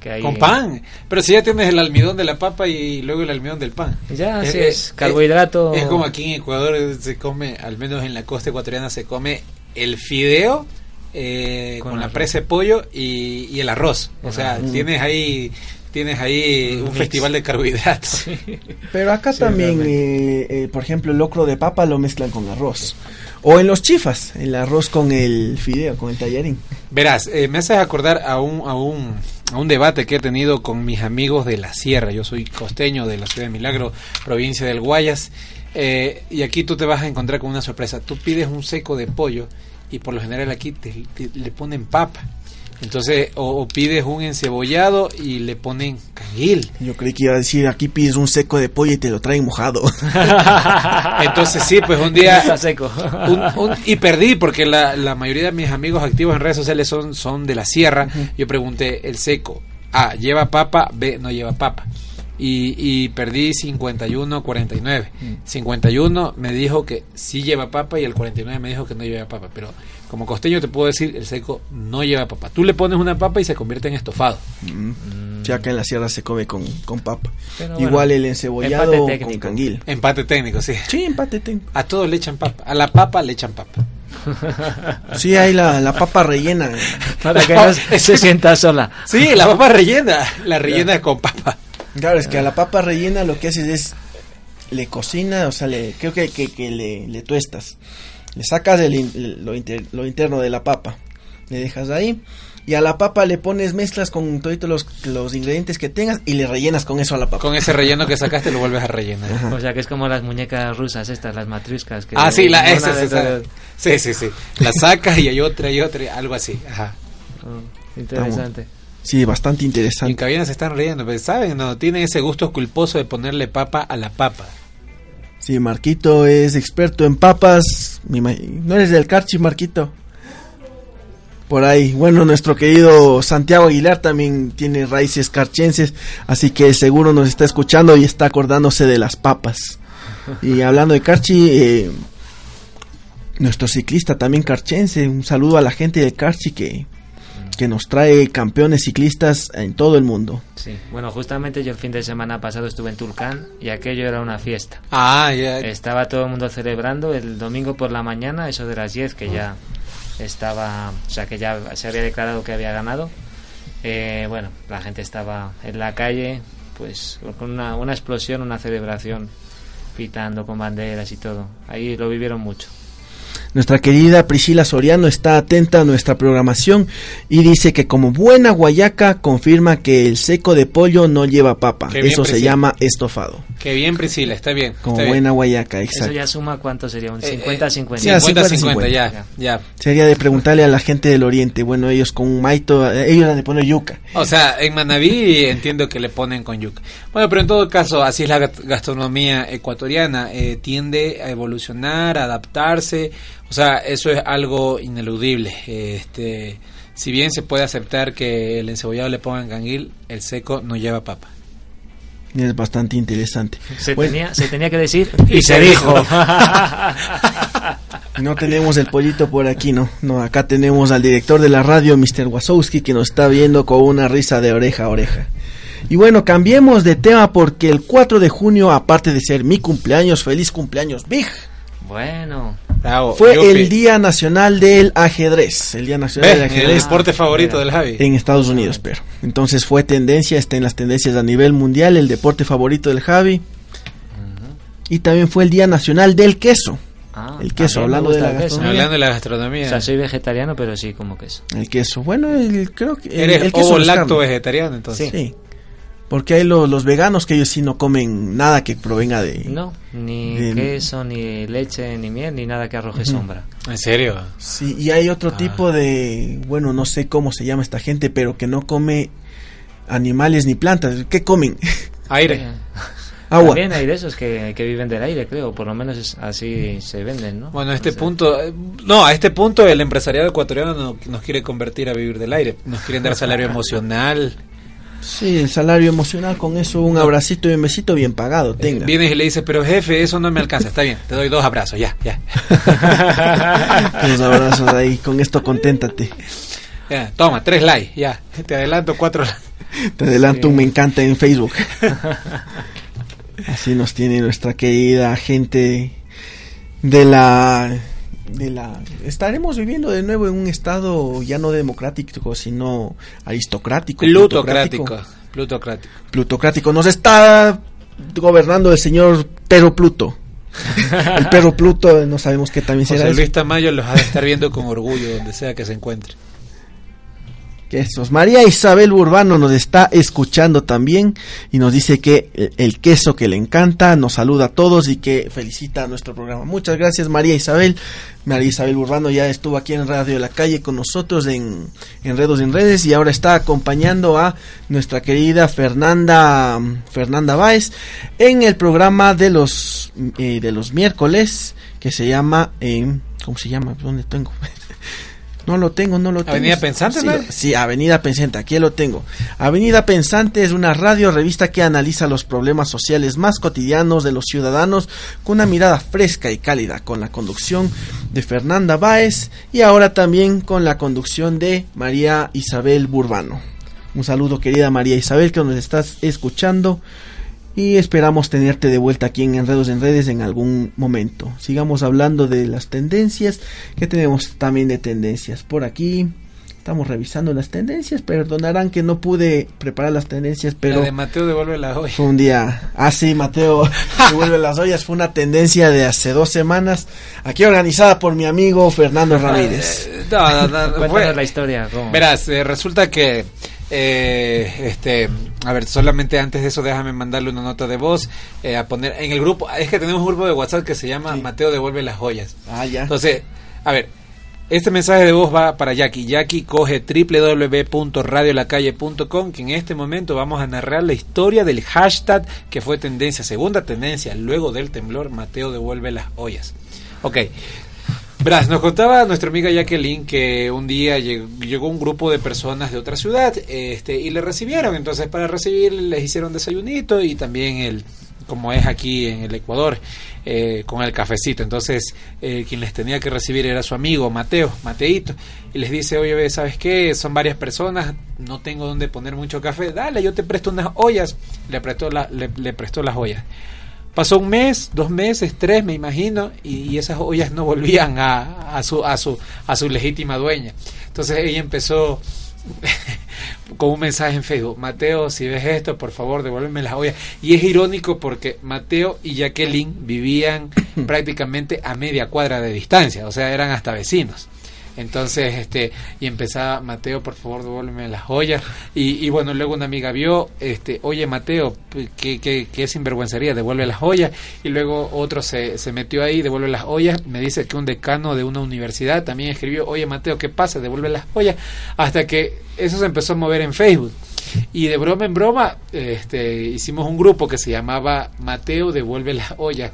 Que Con pan. Pero si ya tienes el almidón de la papa y luego el almidón del pan. Ya, Eh, así eh, es. Carbohidrato. Es como aquí en Ecuador eh, se come, al menos en la costa ecuatoriana, se come el fideo eh, con, Con la presa de pollo y, y el arroz. O sea, Mm. tienes ahí tienes ahí un, mix. festival de carbohidratos. Pero acá Sí, también, eh, eh, por ejemplo, el locro de papa lo mezclan con arroz. O en los chifas, el arroz con el fideo, con el tallarín. Verás, eh, me haces acordar a un, a, un, a un debate que he tenido con mis amigos de la sierra. Yo soy costeño de la ciudad de Milagro, provincia del Guayas. eh, y aquí tú te vas a encontrar con una sorpresa. Tú pides un seco de pollo y por lo general aquí te, te- le ponen papa. Entonces, o, o pides un encebollado y le ponen canguil. Yo creí que iba a decir, aquí pides un seco de pollo y te lo traen mojado. Entonces sí, pues un día... Está seco. un- un- y perdí porque la, la mayoría de mis amigos activos en redes sociales son, son de la sierra. Yo pregunté, el seco, A, lleva papa, B, no lleva papa. Y, y perdí 51-49. 51 me dijo que sí lleva papa y el 49 me dijo que no lleva papa. Pero como costeño te puedo decir, el seco no lleva papa. Tú le pones una papa y se convierte en estofado. Mm. Ya acá en la sierra se come con, con papa. Pero bueno, Igual el encebollado con técnico. canguil. Empate técnico, sí. Sí, empate técnico. A todos le echan papa. A la papa le echan papa. Sí, hay la, la papa rellena. Para que no se sienta sola. Sí, la papa rellena. La rellena con papa. Claro, es que a la papa rellena lo que haces es le cocina, o sea, le, creo que, que, que le, le tuestas. Le sacas el lo, inter- lo interno de la papa, le dejas ahí y a la papa le pones mezclas con todos los, los ingredientes que tengas y le rellenas con eso a la papa. Con ese relleno que sacaste lo vuelves a rellenar. O sea que es como las muñecas rusas estas, las matriuscas. Que Ah, sí, la, esa, esa, de- sí, sí, sí. La sacas y hay otra y otra, algo así. Ajá. Oh, interesante. Sí, bastante Y en interesante. cabina se están riendo, pero saben, no, tienen ese gusto culposo de ponerle papa a la papa. Sí, Marquito es experto en papas. ¿No eres del Carchi, Marquito? Por ahí. Bueno, nuestro querido Santiago Aguilar también tiene raíces carchenses, así que seguro nos está escuchando y está acordándose de las papas. Y hablando de Carchi, eh, nuestro ciclista también carchense, un saludo a la gente del Carchi que, que nos trae campeones ciclistas en todo el mundo. Sí. Bueno, justamente yo el fin de semana pasado estuve en Tulcán y aquello era una fiesta. Ah, ya. Estaba todo el mundo celebrando el domingo por la mañana, eso de las 10, que ya estaba, o sea, que ya se había declarado que había ganado. Eh, bueno, la gente estaba en la calle, pues con una, una explosión, una celebración, pitando con banderas y todo. Ahí lo vivieron mucho. Nuestra querida Priscila Soriano está atenta a nuestra programación y dice que como buena guayaca confirma que el seco de pollo no lleva papa. Qué bien, Eso se llama estofado. Qué bien, Priscila, está bien. Como está bien. buena guayaca, Eso exacto. ya suma cuánto sería, un Eh, eh, 50-50. sí, así 50-50, ya, ya. Sería de preguntarle a la gente del oriente. Bueno, ellos con un maito, ellos han de poner yuca. O sea, en Manabí entiendo que le ponen con yuca. Bueno, pero en todo caso, así es la gastronomía ecuatoriana. eh, tiende a evolucionar, a adaptarse. O sea, eso es algo ineludible. Este, si bien se puede aceptar que el encebollado le pongan canguil, el seco no lleva papa. Es bastante interesante. Se, Bueno, tenía, se tenía que decir Y y se se dijo. No tenemos el pollito por aquí, no. No, acá tenemos al director de la radio, Mr. Wasowski, que nos está viendo con una risa de oreja a oreja. Y bueno, cambiemos de tema porque el 4 de junio, aparte de ser mi cumpleaños, feliz cumpleaños, Big. Bueno. Bravo. Fue Yupi. el Día Nacional del Ajedrez. El Día Nacional del El Ajedrez deporte favorito del Javi. en Estados Unidos, pero. Entonces fue tendencia, está en las tendencias a nivel mundial, el deporte favorito del Javi. Y también fue el Día Nacional del Queso. Ah, El queso, hablando de la el queso. gastronomía. Hablando de la O gastronomía. sea, soy vegetariano, pero sí como queso. El queso. Bueno, el- creo que. el- Eres el queso ovo lacto carne. vegetariano, entonces. Sí. Porque hay lo- los veganos que ellos sí no comen nada que provenga de. No, ni de- queso, ni leche, ni miel, ni nada que arroje sombra. ¿En serio? Sí, y hay otro Ah. tipo de. Bueno, no sé cómo se llama esta gente, pero que no come animales ni plantas. ¿Qué comen? Aire. Eh, Agua. También hay de esos que, que viven del aire, creo. Por lo menos es- así se venden, ¿no? Bueno, a este O sea, punto, eh, no, a este punto el empresariado ecuatoriano no- nos quiere convertir a vivir del aire, nos quieren dar salario emocional. Sí, el salario emocional con eso, un abracito y un besito bien pagado, tenga. Vienes y le dices, pero jefe, eso no me alcanza, está bien, te doy dos abrazos, ya, ya. Los abrazos ahí, con esto conténtate. Ya, toma, tres likes, ya, te adelanto cuatro likes. Te adelanto un me encanta en Facebook. Así nos tiene nuestra querida gente de la de la estaremos viviendo de nuevo en un estado ya no democrático, sino aristocrático, Plutocrático, plutocrático. plutocrático. Nos está gobernando el señor Perro Pluto. El perro Pluto, no sabemos qué también será José. Luis Tamayo los ha de estar viendo con orgullo donde sea que se encuentre. Que. María Isabel Urbano nos está escuchando también y nos dice que el, el queso que le encanta, nos saluda a todos y que felicita a nuestro programa. Muchas gracias María Isabel. María Isabel Urbano ya estuvo aquí en Radio de la Calle con nosotros en Enredos en Redes y ahora está acompañando a nuestra querida Fernanda Fernanda Báez en el programa de los eh, de los miércoles que se llama eh, ¿cómo se llama? ¿Dónde tengo? No lo tengo, no lo tengo. Avenida Pensante, sí, ¿no? sí, Avenida Pensante, aquí lo tengo. Avenida Pensante es una radio revista que analiza los problemas sociales más cotidianos de los ciudadanos con una mirada fresca y cálida, con la conducción de Fernanda Báez y ahora también con la conducción de María Isabel Burbano. Un saludo querida María Isabel que nos estás escuchando y esperamos tenerte de vuelta aquí en Enredos en Redes en algún momento. Sigamos hablando de las tendencias, que tenemos también de tendencias por aquí. Estamos revisando las tendencias, perdonarán que no pude preparar las tendencias, pero La de Mateo devuelve la olla. fue un día. Ah, sí, Mateo devuelve las ollas. Fue una tendencia de hace dos semanas, aquí organizada por mi amigo Fernando Ramírez. Eh, no, no, no, Cuéntanos fue- la historia. ¿cómo? Verás, eh, resulta que, eh, este, a ver, solamente antes de eso déjame mandarle una nota de voz eh, a poner en el grupo. Es que tenemos un grupo de WhatsApp que se llama Mateo devuelve las joyas. Ah, ya. Entonces, a ver, este mensaje de voz va para Jackie. Jackie coge www.radiolacalle.com que en este momento vamos a narrar la historia del hashtag que fue tendencia, segunda tendencia, luego del temblor, Mateo devuelve las ollas. Ok. Verás, nos contaba nuestra amiga Jacqueline que un día llegó, un grupo de personas de otra ciudad este, y le recibieron. Entonces, para recibir les hicieron desayunito y también el, como es aquí en el Ecuador, eh, con el cafecito. Entonces, eh, quien les tenía que recibir era su amigo Mateo, Mateito. Y les dice, oye, ¿sabes qué? Son varias personas, no tengo donde poner mucho café. Dale, yo te presto unas ollas. Le prestó, la, le, le prestó las ollas. Pasó un mes, dos meses, tres, me imagino, y, y esas ollas no volvían a, a, su, a, su, a su legítima dueña. Entonces ella empezó con un mensaje en Facebook, Mateo, si ves esto, por favor, devuélveme las ollas. Y es irónico porque Mateo y Jacqueline vivían prácticamente a media cuadra de distancia, o sea, eran hasta vecinos. Entonces, este, y empezaba, Mateo, por favor, devuélveme las joyas. Y, y bueno, luego una amiga vio, este, oye, Mateo, qué, qué, qué sinvergüencería, devuelve las joyas. Y luego otro se, se metió ahí, devuelve las ollas. Me dice que un decano de una universidad también escribió, oye, Mateo, ¿qué pasa? Devuelve las joyas. Hasta que eso se empezó a mover en Facebook. Y de broma en broma, este, hicimos un grupo que se llamaba Mateo devuelve las ollas.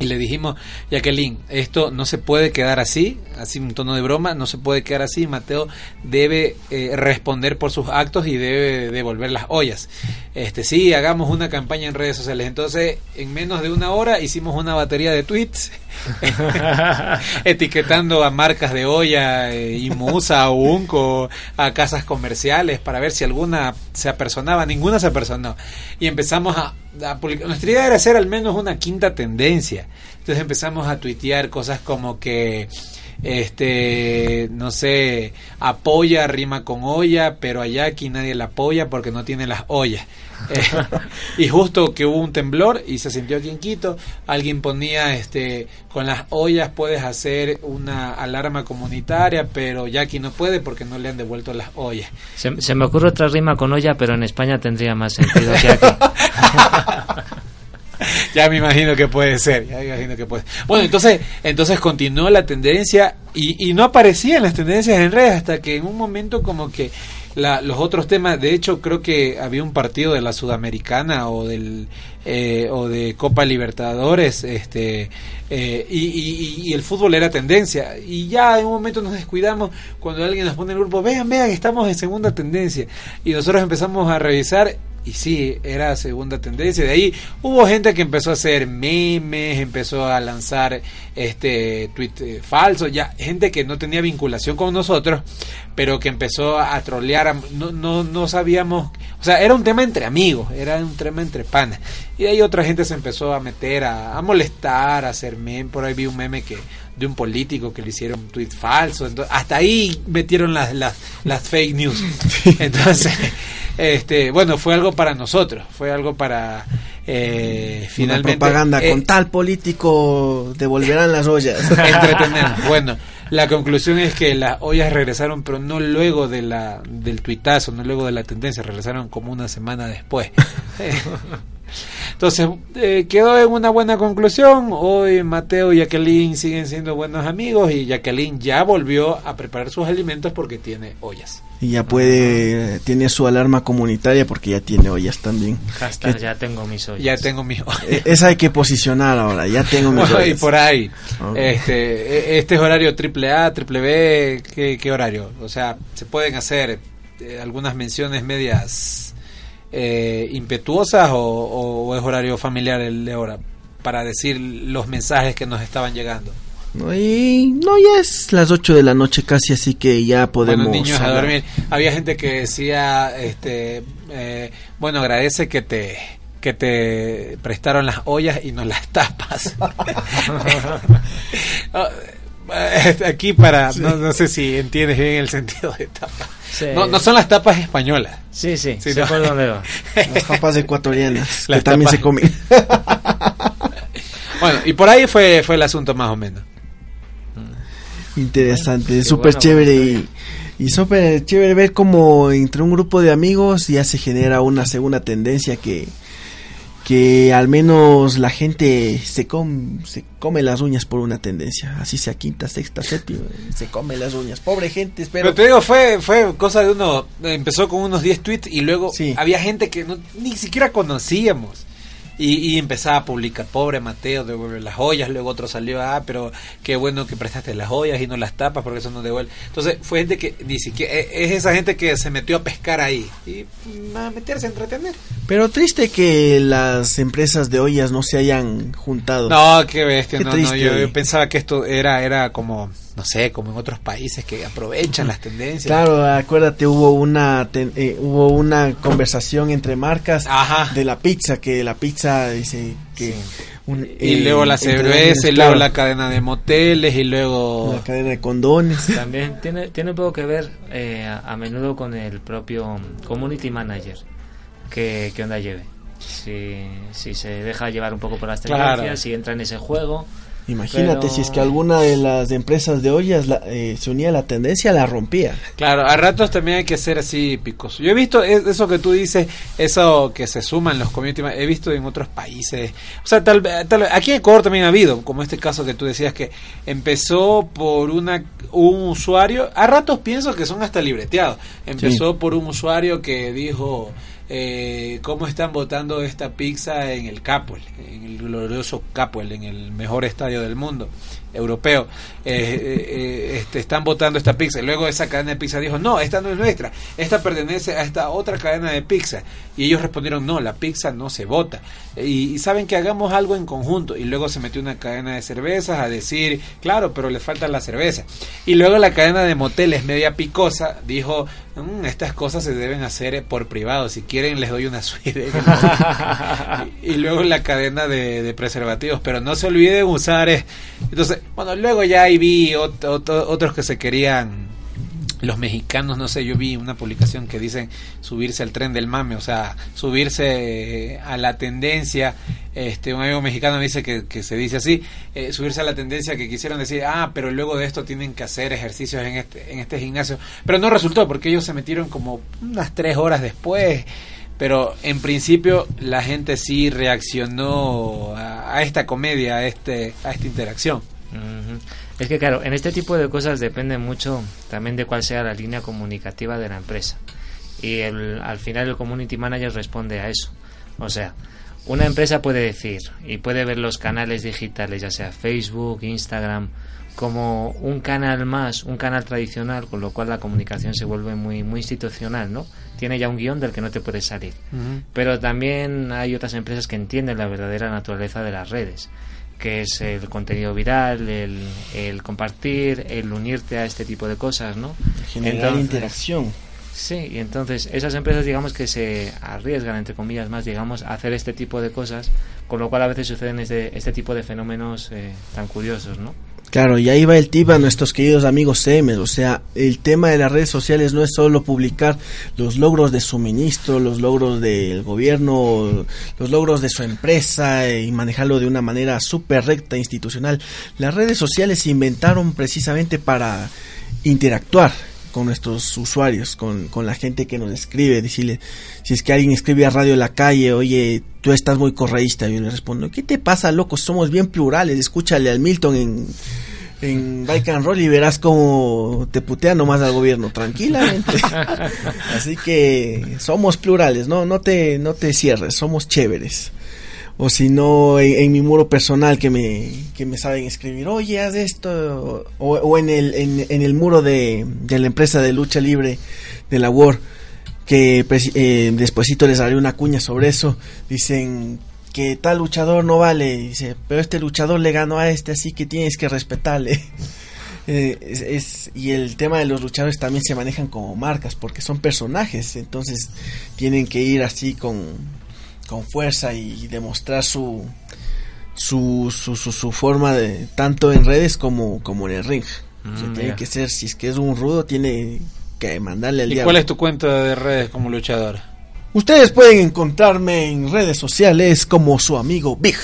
Y le dijimos, Jacqueline, esto no se puede quedar así, así un tono de broma, no se puede quedar así. Mateo debe eh, responder por sus actos y debe devolver las ollas. Este, sí, hagamos una campaña en redes sociales. Entonces, en menos de una hora hicimos una batería de tweets etiquetando a marcas de olla, eh, Imusa, Unco, a casas comerciales para ver si alguna se apersonaba, ninguna se apersonó. Y empezamos a, a publicar. Nuestra idea era hacer al menos una quinta tendencia. Entonces empezamos a tuitear cosas como que este no sé apoya rima con olla pero allá aquí nadie la apoya porque no tiene las ollas Eh, y justo que hubo un temblor y se sintió aquí en Quito alguien ponía este con las ollas puedes hacer una alarma comunitaria pero ya aquí no puede porque no le han devuelto las ollas Se, se me ocurre otra rima con olla, pero en España tendría más sentido que aquí. ya me imagino que puede ser, ya me imagino que puede. Bueno, entonces, entonces continuó la tendencia y, y no aparecían las tendencias en redes hasta que en un momento como que la, los otros temas, de hecho creo que había un partido de la Sudamericana o del eh, o de Copa Libertadores, este eh, y, el fútbol era tendencia y ya en un momento nos descuidamos cuando alguien nos pone en el grupo, vean, vean, estamos en segunda tendencia y nosotros empezamos a revisar y sí, era segunda tendencia. De ahí hubo gente que empezó a hacer memes, empezó a lanzar este tweet eh, falso, ya gente que no tenía vinculación con nosotros, pero que empezó a trolear, no, no, no sabíamos, o sea, era un tema entre amigos, era un tema entre panas. Y de ahí otra gente se empezó a meter, a, a molestar, a hacer memes, por ahí vi un meme que de un político que le hicieron un tweet falso, entonces, hasta ahí metieron las, las, las fake news. Entonces, este, bueno, fue algo para nosotros, fue algo para eh, Una finalmente propaganda eh, con tal político devolverán las ollas. entretenernos. Bueno, la conclusión es que las ollas regresaron, pero no luego de la del tuitazo, no luego de la tendencia, regresaron como una semana después. Entonces, eh, quedó en una buena conclusión. Hoy Mateo y Jacqueline siguen siendo buenos amigos y Jacqueline ya volvió a preparar sus alimentos porque tiene ollas. Y ya puede, tiene su alarma comunitaria porque ya tiene ollas también. Hashtag Que- ya tengo mis ollas. Ya tengo mis Eh, Esa hay que posicionar ahora, ya tengo mis Bueno, y ollas. por ahí. Este, e- este es horario triple A, triple B, ¿qué, qué horario? O sea, se pueden hacer eh, algunas menciones medias eh, impetuosas o, o- o es horario familiar el de ahora para decir los mensajes que nos estaban llegando. No, y no, ya es las 8 de la noche casi, así que ya podemos... bueno, niños a dormir. Había gente que decía, este, eh, bueno, agradece que te que te prestaron las ollas y no las tapas. Ah, eh, Aquí para, no, no sé si entiendes bien el sentido de tapa. Sí. No, no son las tapas españolas. Sí, sí, Sí, no. por dónde va. Las papas ecuatorianas, que también tapas. se comen. Bueno, y por ahí fue, fue el asunto más o menos. Interesante, qué súper bueno, chévere y, y súper chévere ver cómo entre un grupo de amigos ya se genera una segunda tendencia que que al menos la gente se, com- se come las uñas por una tendencia, así sea quinta, sexta, séptima, se come las uñas. Pobre gente, espero. Pero te digo, fue, fue cosa de uno, empezó con unos 10 tweets y luego Sí. había gente que no, ni siquiera conocíamos. Y, y empezaba a publicar, pobre Mateo, devuelve las joyas, luego otro salió, ah, pero qué bueno que prestaste las joyas y no las tapas porque eso no devuelve. Entonces fue gente que ni siquiera, eh, es esa gente que se metió a pescar ahí y mm, a meterse a entretener. Pero triste que las empresas de ollas no se hayan juntado. No, qué bestia, Qué no, no, yo, yo pensaba que esto era, era como, no sé, como en otros países que aprovechan las tendencias. Claro, acuérdate, hubo una ten- eh, hubo una conversación entre marcas Ajá. de la pizza, que la pizza dice que... un- Y eh, luego la cerveza, y claro, luego la cadena de moteles, y luego... la cadena de condones. También tiene, tiene un poco que ver eh, a, a menudo con el propio community manager que, que onda lleve. Si, si se deja llevar un poco por las Claro. tendencias, si entra en ese juego. Imagínate Pero- si es que alguna de las empresas de ollas la- eh, se unía a la tendencia, la rompía. Claro, a ratos también hay que ser así picoso. Yo he visto es- eso que tú dices, eso que se suman los community, he visto en otros países. O sea, tal, vez- tal vez- aquí en Ecuador también ha habido, como este caso que tú decías que empezó por una un usuario, a ratos pienso que son hasta libreteados. Empezó por un usuario que dijo eh, cómo están votando esta pizza en el Capel, en el glorioso Capel, en el mejor estadio del mundo europeo. Eh, eh, eh, este, están votando esta pizza. Y luego esa cadena de pizza dijo, no, esta no es nuestra, esta pertenece a esta otra cadena de pizza. Y ellos respondieron, no, la pizza no se vota. Y, saben que hagamos algo en conjunto. Y luego se metió una cadena de cervezas a decir, claro, pero le falta la cerveza. Y luego la cadena de moteles media picosa dijo, "Mm, estas cosas se deben hacer por privado, si quieren les doy una suite. y, luego la cadena de, de preservativos, pero no se olviden usar... eh, Entonces, bueno, luego ya ahí vi ot- ot- otros que se querían los mexicanos, no sé, yo vi una publicación que dicen subirse al tren del mame, o sea, subirse eh, a la tendencia, este, un amigo mexicano me dice que, que se dice así, eh, subirse a la tendencia que quisieron decir, ah, pero luego de esto tienen que hacer ejercicios en este, en este gimnasio, pero no resultó porque ellos se metieron como unas tres horas después, pero en principio la gente sí reaccionó a, a esta comedia, a, este, a esta interacción. Es que claro, en este tipo de cosas depende mucho también de cuál sea la línea comunicativa de la empresa. Y el- al final el community manager responde a eso. O sea, una empresa puede decir y puede ver los canales digitales, ya sea Facebook, Instagram, como un canal más, un canal tradicional, con lo cual la comunicación se vuelve muy, muy institucional, ¿no? Tiene ya un guion del que no te puedes salir. Pero también hay otras empresas que entienden la verdadera naturaleza de las redes, que es el contenido viral, el, el compartir, el unirte a este tipo de cosas, ¿no? Generar interacción. Sí, y entonces esas empresas, digamos que se arriesgan, entre comillas, más, digamos, a hacer este tipo de cosas, con lo cual a veces suceden este, este tipo de fenómenos eh, tan curiosos, ¿no? Claro, y ahí va el tip a nuestros queridos amigos CM, o sea, el tema de las redes sociales no es solo publicar los logros de suministro, los logros del gobierno, los logros de su empresa y manejarlo de una manera súper recta, institucional. Las redes sociales se inventaron precisamente para interactuar con nuestros usuarios, con, con la gente que nos escribe, decirle, si es que alguien escribe a Radio La Calle, oye, tú estás muy correísta, yo le respondo, ¿qué te pasa, loco? Somos bien plurales, escúchale al Milton en, en Bike and Roll y verás cómo te putea nomás al gobierno, tranquilamente. Así que somos plurales, no, no te, no te cierres, somos chéveres. O si no, en, en mi muro personal que me, que me saben escribir, oye, haz esto. O, o en, el, en, en el muro de, de la empresa de lucha libre de la War, que presi- eh, despuesito les haré una cuña sobre eso. Dicen que tal luchador no vale. Dice, pero este luchador le ganó a este, así que tienes que respetarle. Eh, es, es- y el tema de los luchadores también se manejan como marcas porque son personajes, entonces tienen que ir así con, con fuerza y demostrar su su, su, su, su forma de tanto en redes como, como en el ring. O sea, Mm, tiene que ser, si es que es un rudo, tiene que mandarle al ¿Y diablo. cuál es tu cuenta de redes como luchador? Ustedes pueden encontrarme en redes sociales como su amigo Big.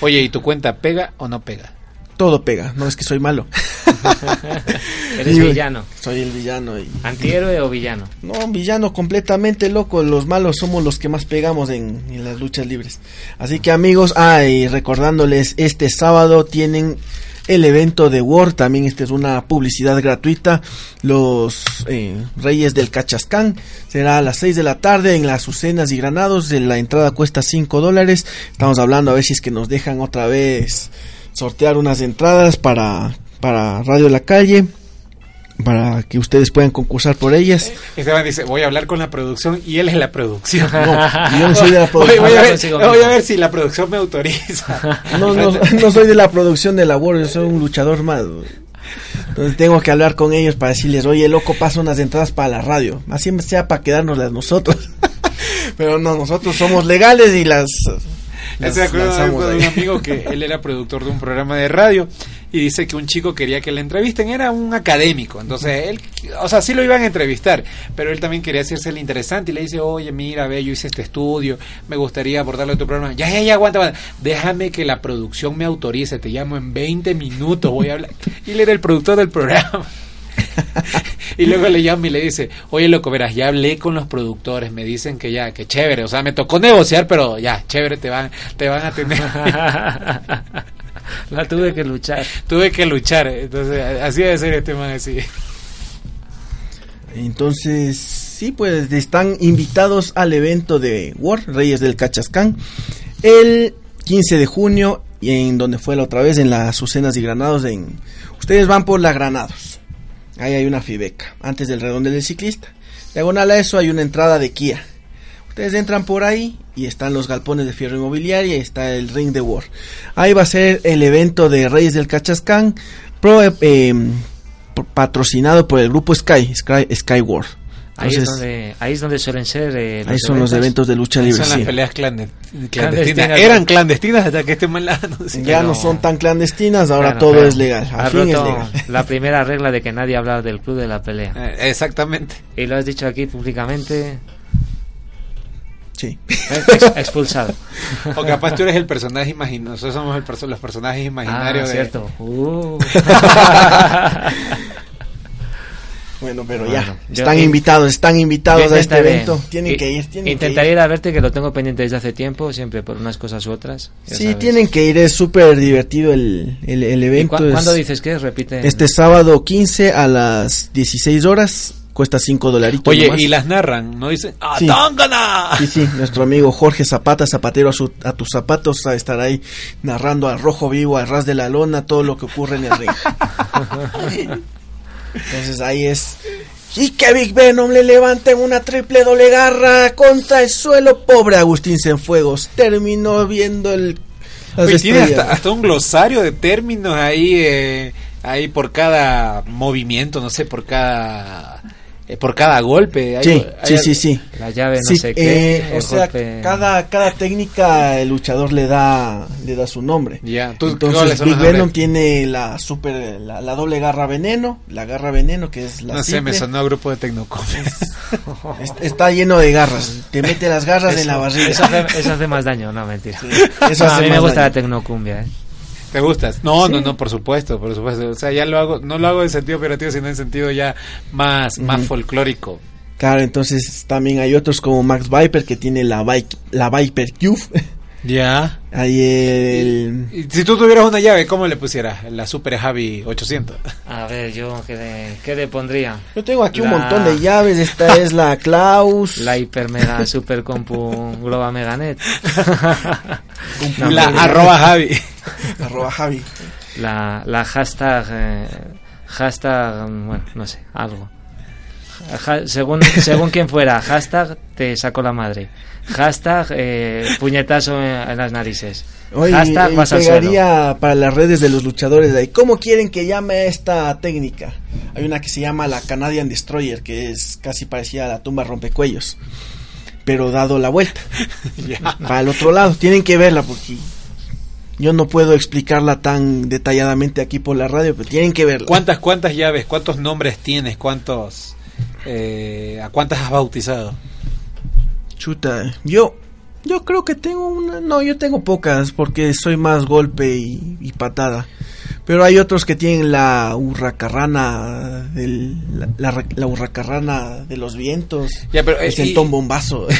Oye, ¿y tu cuenta pega o no pega? Todo pega, no es que soy malo. Eres Y- villano. Soy el villano. Y... ¿Antihéroe o villano? No, un villano completamente loco. Los malos somos los que más pegamos en, en las luchas libres. Así que amigos, ah, y recordándoles, este sábado tienen el evento de War. También esta es una publicidad gratuita. Los eh, Reyes del Cachascán. Será a las 6 de la tarde en las Azucenas y Granados. La entrada cuesta 5 dólares. Estamos hablando a ver si es que nos dejan otra vez sortear unas entradas para, para Radio La Calle. Para que ustedes puedan concursar por ellas. Esteban dice, voy a hablar con la producción y él es la producción. No, yo no soy de la producción. Voy, a ver, Consigo voy a mismo. ver si la producción me autoriza. No, no, no soy de la producción de labor, yo soy un luchador más. Entonces tengo que hablar con ellos para decirles, oye, loco, pasa unas entradas para la radio. Así sea para quedárnoslas nosotros. Pero no, nosotros somos legales y las... las Se acuerda lanzamos de un amigo que él era productor de un programa de radio y dice que un chico quería que le entrevisten, era un académico, entonces él, o sea, sí lo iban a entrevistar, pero él también quería hacerse el interesante y le dice, oye, mira, ve, yo hice este estudio, me gustaría abordarlo a tu programa, ya, ya, ya, aguanta, aguanta, déjame que la producción me autorice, te llamo en 20 minutos, voy a hablar, y él era el productor del programa. y luego le llama y le dice, oye loco, verás, ya hablé con los productores, me dicen que ya, que chévere, o sea, me tocó negociar, pero ya, chévere, te van, te van a tener. La tuve que luchar. Tuve que luchar, entonces así debe ser este man así. Entonces, sí, pues están invitados al evento de War, Reyes del Cachascán, el 15 de junio, y en donde fue la otra vez, en las Azucenas y Granados. En, ustedes van por la Granados. Ahí hay una Fibeca, antes del redondel del ciclista. Diagonal a eso hay una entrada de Kia. Ustedes entran por ahí y están los galpones de fierro inmobiliaria y está el ring de War. Ahí va a ser el evento de Reyes del Cachascán, pro- eh, por- patrocinado por el grupo Sky, Sky, Sky War. Ahí, es Entonces- donde, ahí es donde suelen ser. eh, Ahí son los eventos de lucha libre. Son las sí. peleas clandest- Clandestinas. clandestinas. Eran clandestinas hasta que este la anunció. Ya no son tan clandestinas, ahora Claro, todo claro. es legal. Al fin es legal. la primera regla de que nadie habla del club de la pelea. Eh, exactamente. Y lo has dicho aquí públicamente. Sí. Ex- expulsado. O capaz tú eres el personaje imaginario. Nosotros somos el perso- los personajes imaginarios. Ah, de- cierto. Uh. Bueno, pero Bueno, ya, yo- están y- invitados, están invitados Yo a este evento. Tienen i- que ir, tienen Intentaré que ir. ir a verte, que lo tengo pendiente desde hace tiempo, siempre por unas cosas u otras. Sí, sabes. tienen que ir, es súper divertido el, el, el ¿Y evento. cu- es ¿Cuándo dices que es? Repite. Este sábado 15 a las 16 horas, cuesta 5 dolaritos. Oye, nomás. y las narran, ¿no dicen? ¡Ah, Sí. Sí, sí, nuestro amigo Jorge Zapata, zapatero a, su- a tus zapatos, a estar ahí narrando al rojo vivo, al ras de la lona, todo lo que ocurre en el ring. Entonces ahí es. Y que Big Venom le levanten una triple doble garra contra el suelo. Pobre Agustín Cienfuegos. Terminó viendo el. Oye, tiene hasta, hasta un glosario de términos ahí, eh, ahí por cada movimiento, no sé, por cada por cada golpe. Hay- Sí, hay sí, sí, sí. La llave no Sí, sé qué. eh, o el sea, cada, cada técnica el luchador le da le da su nombre. Ya, ¿tú- Entonces Big? Venom tiene la super la, la doble garra veneno, la garra veneno que es la No sé, me simple. sonó a grupo de Tecnocom. Es- está lleno de garras. Te mete las garras en la barriga. Eso hace, eso hace más daño, no, mentira. eso No, a mí me gusta daño. la tecnocumbia, ¿eh? ¿Te gustas? No, Sí. no, no, por supuesto, por supuesto. O sea, ya lo hago, no lo hago en sentido operativo, sino en sentido ya más, más folclórico. Claro, entonces también hay otros como Max Viper que tiene la Viper Cube. Ya. Hay el... Y Si tú tuvieras una llave, ¿cómo le pusieras? La Super Javi 800. A ver, yo, ¿qué le, qué le pondría? Yo tengo aquí un montón de llaves. Esta es la Klaus. La hiper mega super compu Globa Meganet. No, la arroba Javi. Arroba Javi. La, la hashtag. eh, hashtag. mm, Bueno, no sé, algo. Ja- según, según quien fuera, hashtag te saco la madre. Hashtag eh, puñetazo en, en las narices. Oye, hashtag vas al suelo. pegaría para las redes de los luchadores de ahí. ¿Cómo quieren que llame esta técnica? Hay una que se llama la Canadian Destroyer, que es casi parecida a la tumba rompecuellos, pero dado la vuelta. Para el otro lado, tienen que verla porque yo no puedo explicarla tan detalladamente aquí por la radio, pero tienen que verla. ¿Cuántas, cuántas llaves, cuántos nombres tienes? ¿Cuántos, eh, ¿A cuántas has bautizado? Chuta, yo yo creo que tengo una, no, yo tengo pocas porque soy más golpe y, y patada. Pero hay otros que tienen la hurracarrana del, la, la, la hurracarrana de los vientos, Ya, pero, eh, el centón bombazo.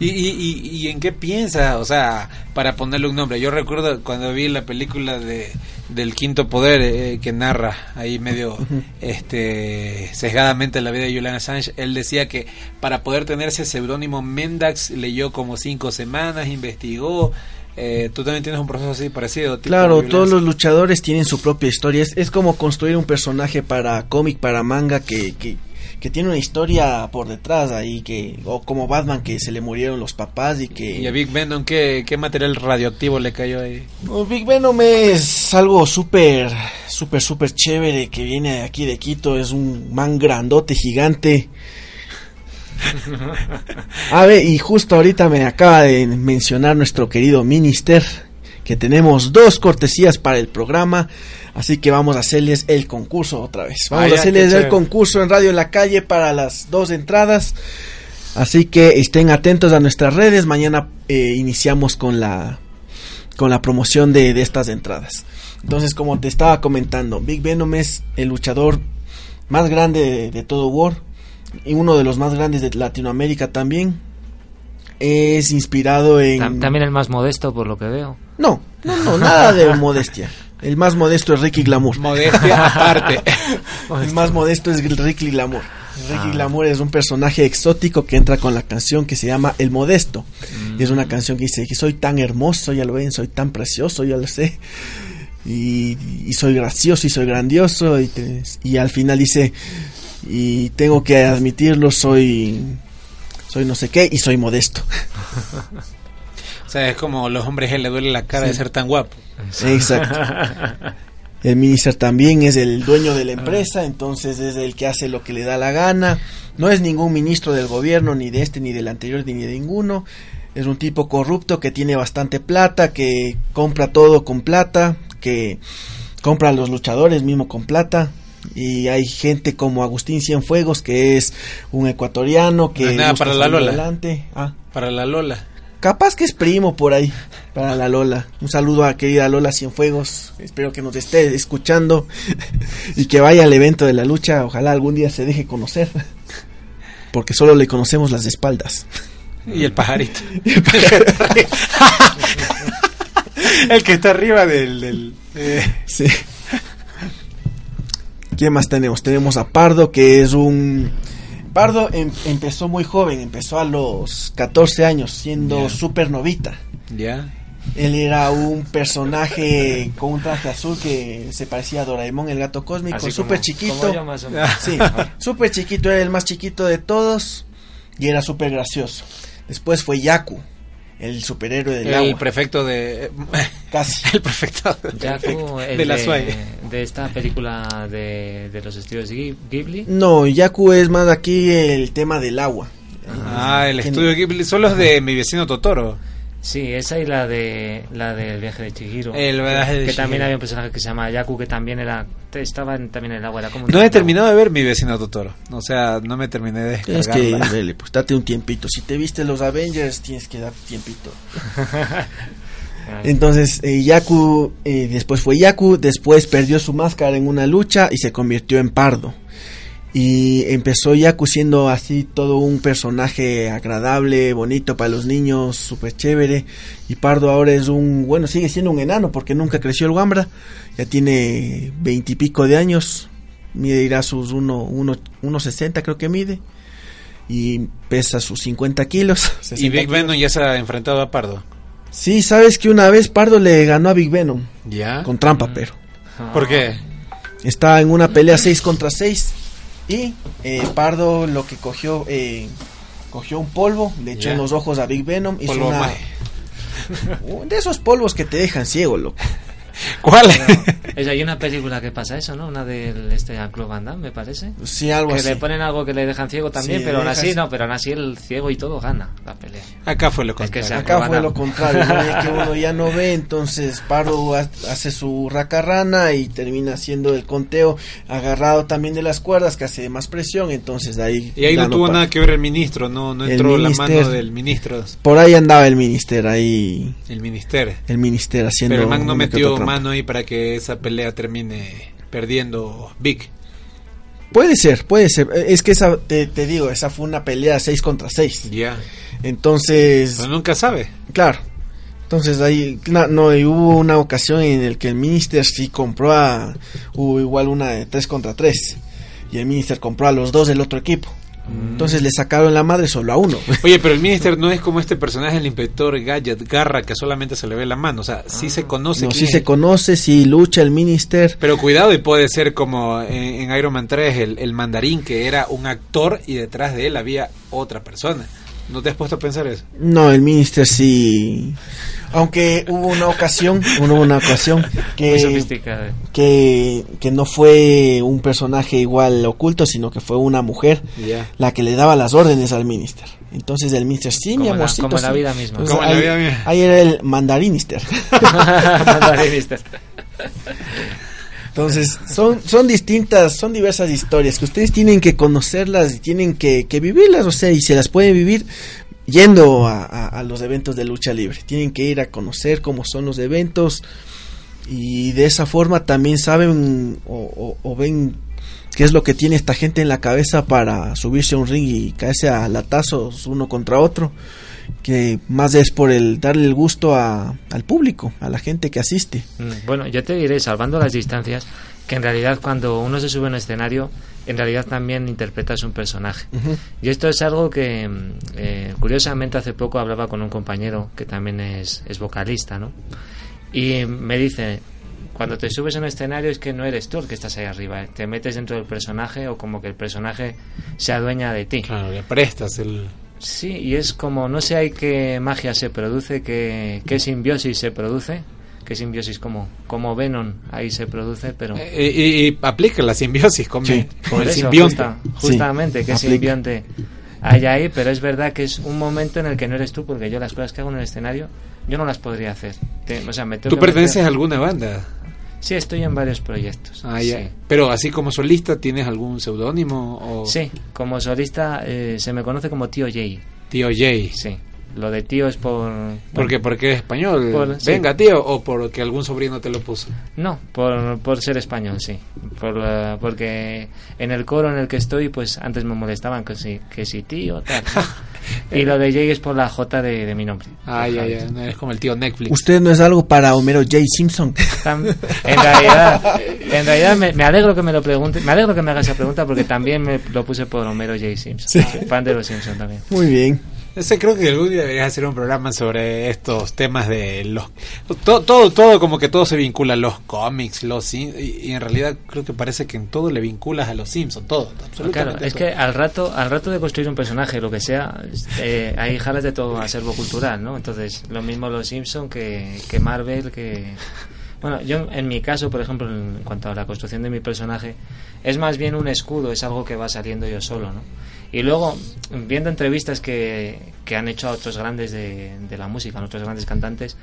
¿Y, y, y, en qué piensa? O sea, para ponerle un nombre. Yo recuerdo cuando vi la película de del Quinto Poder eh, que narra ahí medio este sesgadamente la vida de Julian Assange, él decía que para poder tener ese seudónimo Mendax leyó como cinco semanas, investigó. Eh, Tú también tienes un proceso así parecido. Claro, todos los luchadores tienen su propia historia. Es, es como construir un personaje para cómic, para manga, que, que, que tiene una historia por detrás ahí, que o como Batman, que se le murieron los papás y que... Y a Big Venom, ¿qué, ¿qué material radioactivo le cayó ahí? Big Venom es algo súper, súper, súper chévere que viene de aquí de Quito. Es un man grandote, gigante. A ver, y justo ahorita me acaba de mencionar nuestro querido Minister que tenemos dos cortesías para el programa. Así que vamos a hacerles el concurso otra vez. Vamos a hacerles el concurso en Radio en la Calle para las dos entradas. Así que estén atentos a nuestras redes. Mañana eh, iniciamos con la con la promoción de, de estas entradas. Entonces, como te estaba comentando, Big Venom es el luchador más grande de, de todo War y uno de los más grandes de Latinoamérica también. Es inspirado en Tam- También el más modesto, por lo que veo. no, no, no, nada de modestia. El más modesto es Ricky Glamour. Modestia aparte. El más modesto es Ricky Glamour. Ricky Ah. Glamour es un personaje exótico que entra con la canción que se llama El Modesto. Y es una canción que dice que soy tan hermoso, ya lo ven, soy tan precioso, ya lo sé. Y, y soy gracioso y soy grandioso. Y, te- y al final dice, y tengo que admitirlo, soy, soy no sé qué y soy modesto. O sea, es como los hombres que le duele la cara Sí. de ser tan guapo. Exacto. El minister también es el dueño de la empresa, entonces es el que hace lo que le da la gana. No es ningún ministro del gobierno, ni de este, ni del anterior, ni de ninguno. Es un tipo corrupto que tiene bastante plata, que compra todo con plata, que compra a los luchadores mismo con plata. Y hay gente como Agustín Cienfuegos, que es un ecuatoriano que... No nada para la Lola. adelante. Ah, Para la Lola. Capaz que es primo por ahí, para la Lola. Un saludo a querida Lola Cienfuegos. Espero que nos esté escuchando y que vaya al evento de la lucha. Ojalá algún día se deje conocer. Porque solo le conocemos las espaldas. Y el pajarito. el que está arriba del... del eh, Sí. ¿Quién más tenemos? Tenemos a Pardo, que es un... Pardo em- empezó muy joven, empezó a los 14 años, siendo Ya. supernovita. ya. Él era un personaje con un traje azul que se parecía a Doraemon, el gato cósmico, súper chiquito. Sí, súper chiquito, era el más chiquito de todos y era súper gracioso. Después fue Yaku, el superhéroe del El agua. prefecto de... Casi. El prefecto Yaku, el de la de, SUAE. de esta película de, de los estudios Ghib- Ghibli. No, Yaku es más aquí el tema del agua. Ah, el ¿Quién- estudio Ghibli. Son los de mi vecino Totoro. Sí, esa y la de la del viaje de Chihiro. El viaje de que Chihiro. también había un personaje que se llama Yaku que también era estaba en- también en el agua, era como No he terminado de ver mi vecino Totoro. O sea, no me terminé de Tienes que, vele, pues date un tiempito. Si te viste los Avengers, tienes que dar tiempito. Entonces, eh, Yaku, eh, después fue Yaku, después perdió su máscara en una lucha y se convirtió en Pardo. Y empezó Yaku siendo así todo un personaje agradable, bonito para los niños, súper chévere. Y Pardo ahora es un, bueno, sigue siendo un enano porque nunca creció el Wambra. Ya tiene veintipico de años. Mide irá sus 1.60 uno, uno, creo que mide. Y pesa sus 50 kilos. Y 60 Big kilos. Venom ya se ha enfrentado a Pardo. Sí, sabes que una vez Pardo le ganó a Big Venom. ¿Ya? Con trampa, pero. ¿Por qué? Estaba en una pelea 6 contra 6. Y eh, Pardo lo que cogió. eh, cogió un polvo, le echó en los ojos a Big Venom. Hizo Polvo una- de esos polvos que te dejan ciego, loco. ¿Cuál? Es, hay una película que pasa eso, ¿no? Una del este Jean-Claude Van Damme, me parece. Sí, algo que así. le ponen algo que le dejan ciego también, Sí, pero aún así no, pero aún así el ciego y todo gana la pelea. Acá fue lo Es que contrario. se Acá fue lo contrario, ¿no? Que uno ya no ve, entonces Pardo ha- hace su racarrana y termina haciendo el conteo agarrado también de las cuerdas que hace más presión, entonces de ahí... Y ahí no tuvo nada que ver el ministro, no, no entró la minister. mano del ministro, Por ahí andaba el minister, ahí el ministerio. el minister haciendo... Pero el man no que metió. Mano ahí para que esa pelea termine perdiendo Big. Puede ser, puede ser. Eh, Es que esa, te, te digo, esa fue una pelea 6 contra 6. Ya. Entonces, Pero nunca sabe. claro. Entonces ahí, no, y hubo una ocasión en el que el minister sí compró a, hubo igual una de 3 contra 3. Y el minister compró a los dos del otro equipo. Mm. Entonces le sacaron la madre solo a uno. Oye, pero el minister no es como este personaje, el inspector Gadget Garra, que solamente se le ve la mano. O sea, sí se conoce. No, sí es. se conoce, sí lucha el minister. Pero cuidado, y puede ser como en, en Iron Man 3, el, el mandarín, que era un actor y detrás de él había otra persona. ¿No te has puesto a pensar eso? No, el minister sí. Aunque hubo una ocasión, hubo una ocasión que que, que no fue un personaje igual oculto, sino que fue una mujer la que le daba las órdenes al minister. Entonces el minister, sí, mi Como la- amorcito. como en la sí". vida misma. Entonces, Como la ahí, vida misma. ahí era el mandarinister. Entonces, son, son distintas, son diversas historias que ustedes tienen que conocerlas y tienen que, que vivirlas, o sea, y se las pueden vivir yendo a, a- a los eventos de lucha libre. Tienen que ir a conocer cómo son los eventos y de esa forma también saben o, o- o ven qué es lo que tiene esta gente en la cabeza para subirse a un ring y caerse a latazos uno contra otro. Que más es por el darle el gusto a, al público, a la gente que asiste. Mm, Bueno, yo te diré, salvando las distancias, que en realidad cuando uno se sube a un escenario, en realidad también interpretas un personaje. Ujú. Y esto es algo que, mm, eh, curiosamente, hace poco hablaba con un compañero que también es, es vocalista, ¿no? Y me dice, cuando te subes a un escenario es que no eres tú el que estás ahí arriba, eh, te metes dentro del personaje o como que el personaje se adueña de ti. Claro, le prestas el... Sí, y es como, no sé hay qué magia se produce, qué, qué simbiosis se produce, qué simbiosis como, como Venom ahí se produce, pero... Eh, y, y aplica la simbiosis con, Sí. con el eso, simbionte. justa- justamente, Sí, que aplica. simbionte hay ahí, pero es verdad que es un momento en el que no eres tú, porque yo las cosas que hago en el escenario, yo no las podría hacer. Te- o sea, me tengo ¿Tú que perteneces meter- a alguna banda? Sí, estoy en varios proyectos. Ah, ya. sí. Pero así como solista, ¿tienes algún seudónimo? O... Sí, como solista eh, se me conoce como Tío Jay. Tío Jay. Sí, lo de tío es por... ¿Por qué? ¿Porque eres español? Por- sí. Venga, tío, o porque algún sobrino te lo puso. No, por, por ser español, sí. Por, la- porque en el coro en el que estoy, pues antes me molestaban que si, que si tío, tal. ¿no? y lo de Jay es por la J de, de mi nombre. Ah, ya, ya. No eres como el tío Netflix. Usted no es algo para Homero J. Simpson. En realidad, en realidad me, me alegro que me lo pregunte, me alegro que me haga esa pregunta porque también me lo puse por Homero J. Simpson. Soy fan de los Simpson también. Muy bien. Ese creo que algún día deberías hacer un programa sobre estos temas de los todo todo, todo como que todo se vincula los cómics, los y, y en realidad creo que parece que en todo le vinculas a los Simpsons, todo, absolutamente Claro, es todo. que al rato, al rato de construir un personaje, lo que sea, eh, hay jalas de todo acervo cultural, ¿no? Entonces, lo mismo los Simpson que, que Marvel, que... Bueno, yo en mi caso, por ejemplo, en cuanto a la construcción de mi personaje, es más bien un escudo, es algo que va saliendo yo solo, ¿no? Y luego, viendo entrevistas que, que han hecho a otros grandes de, de la música, a otros grandes cantantes,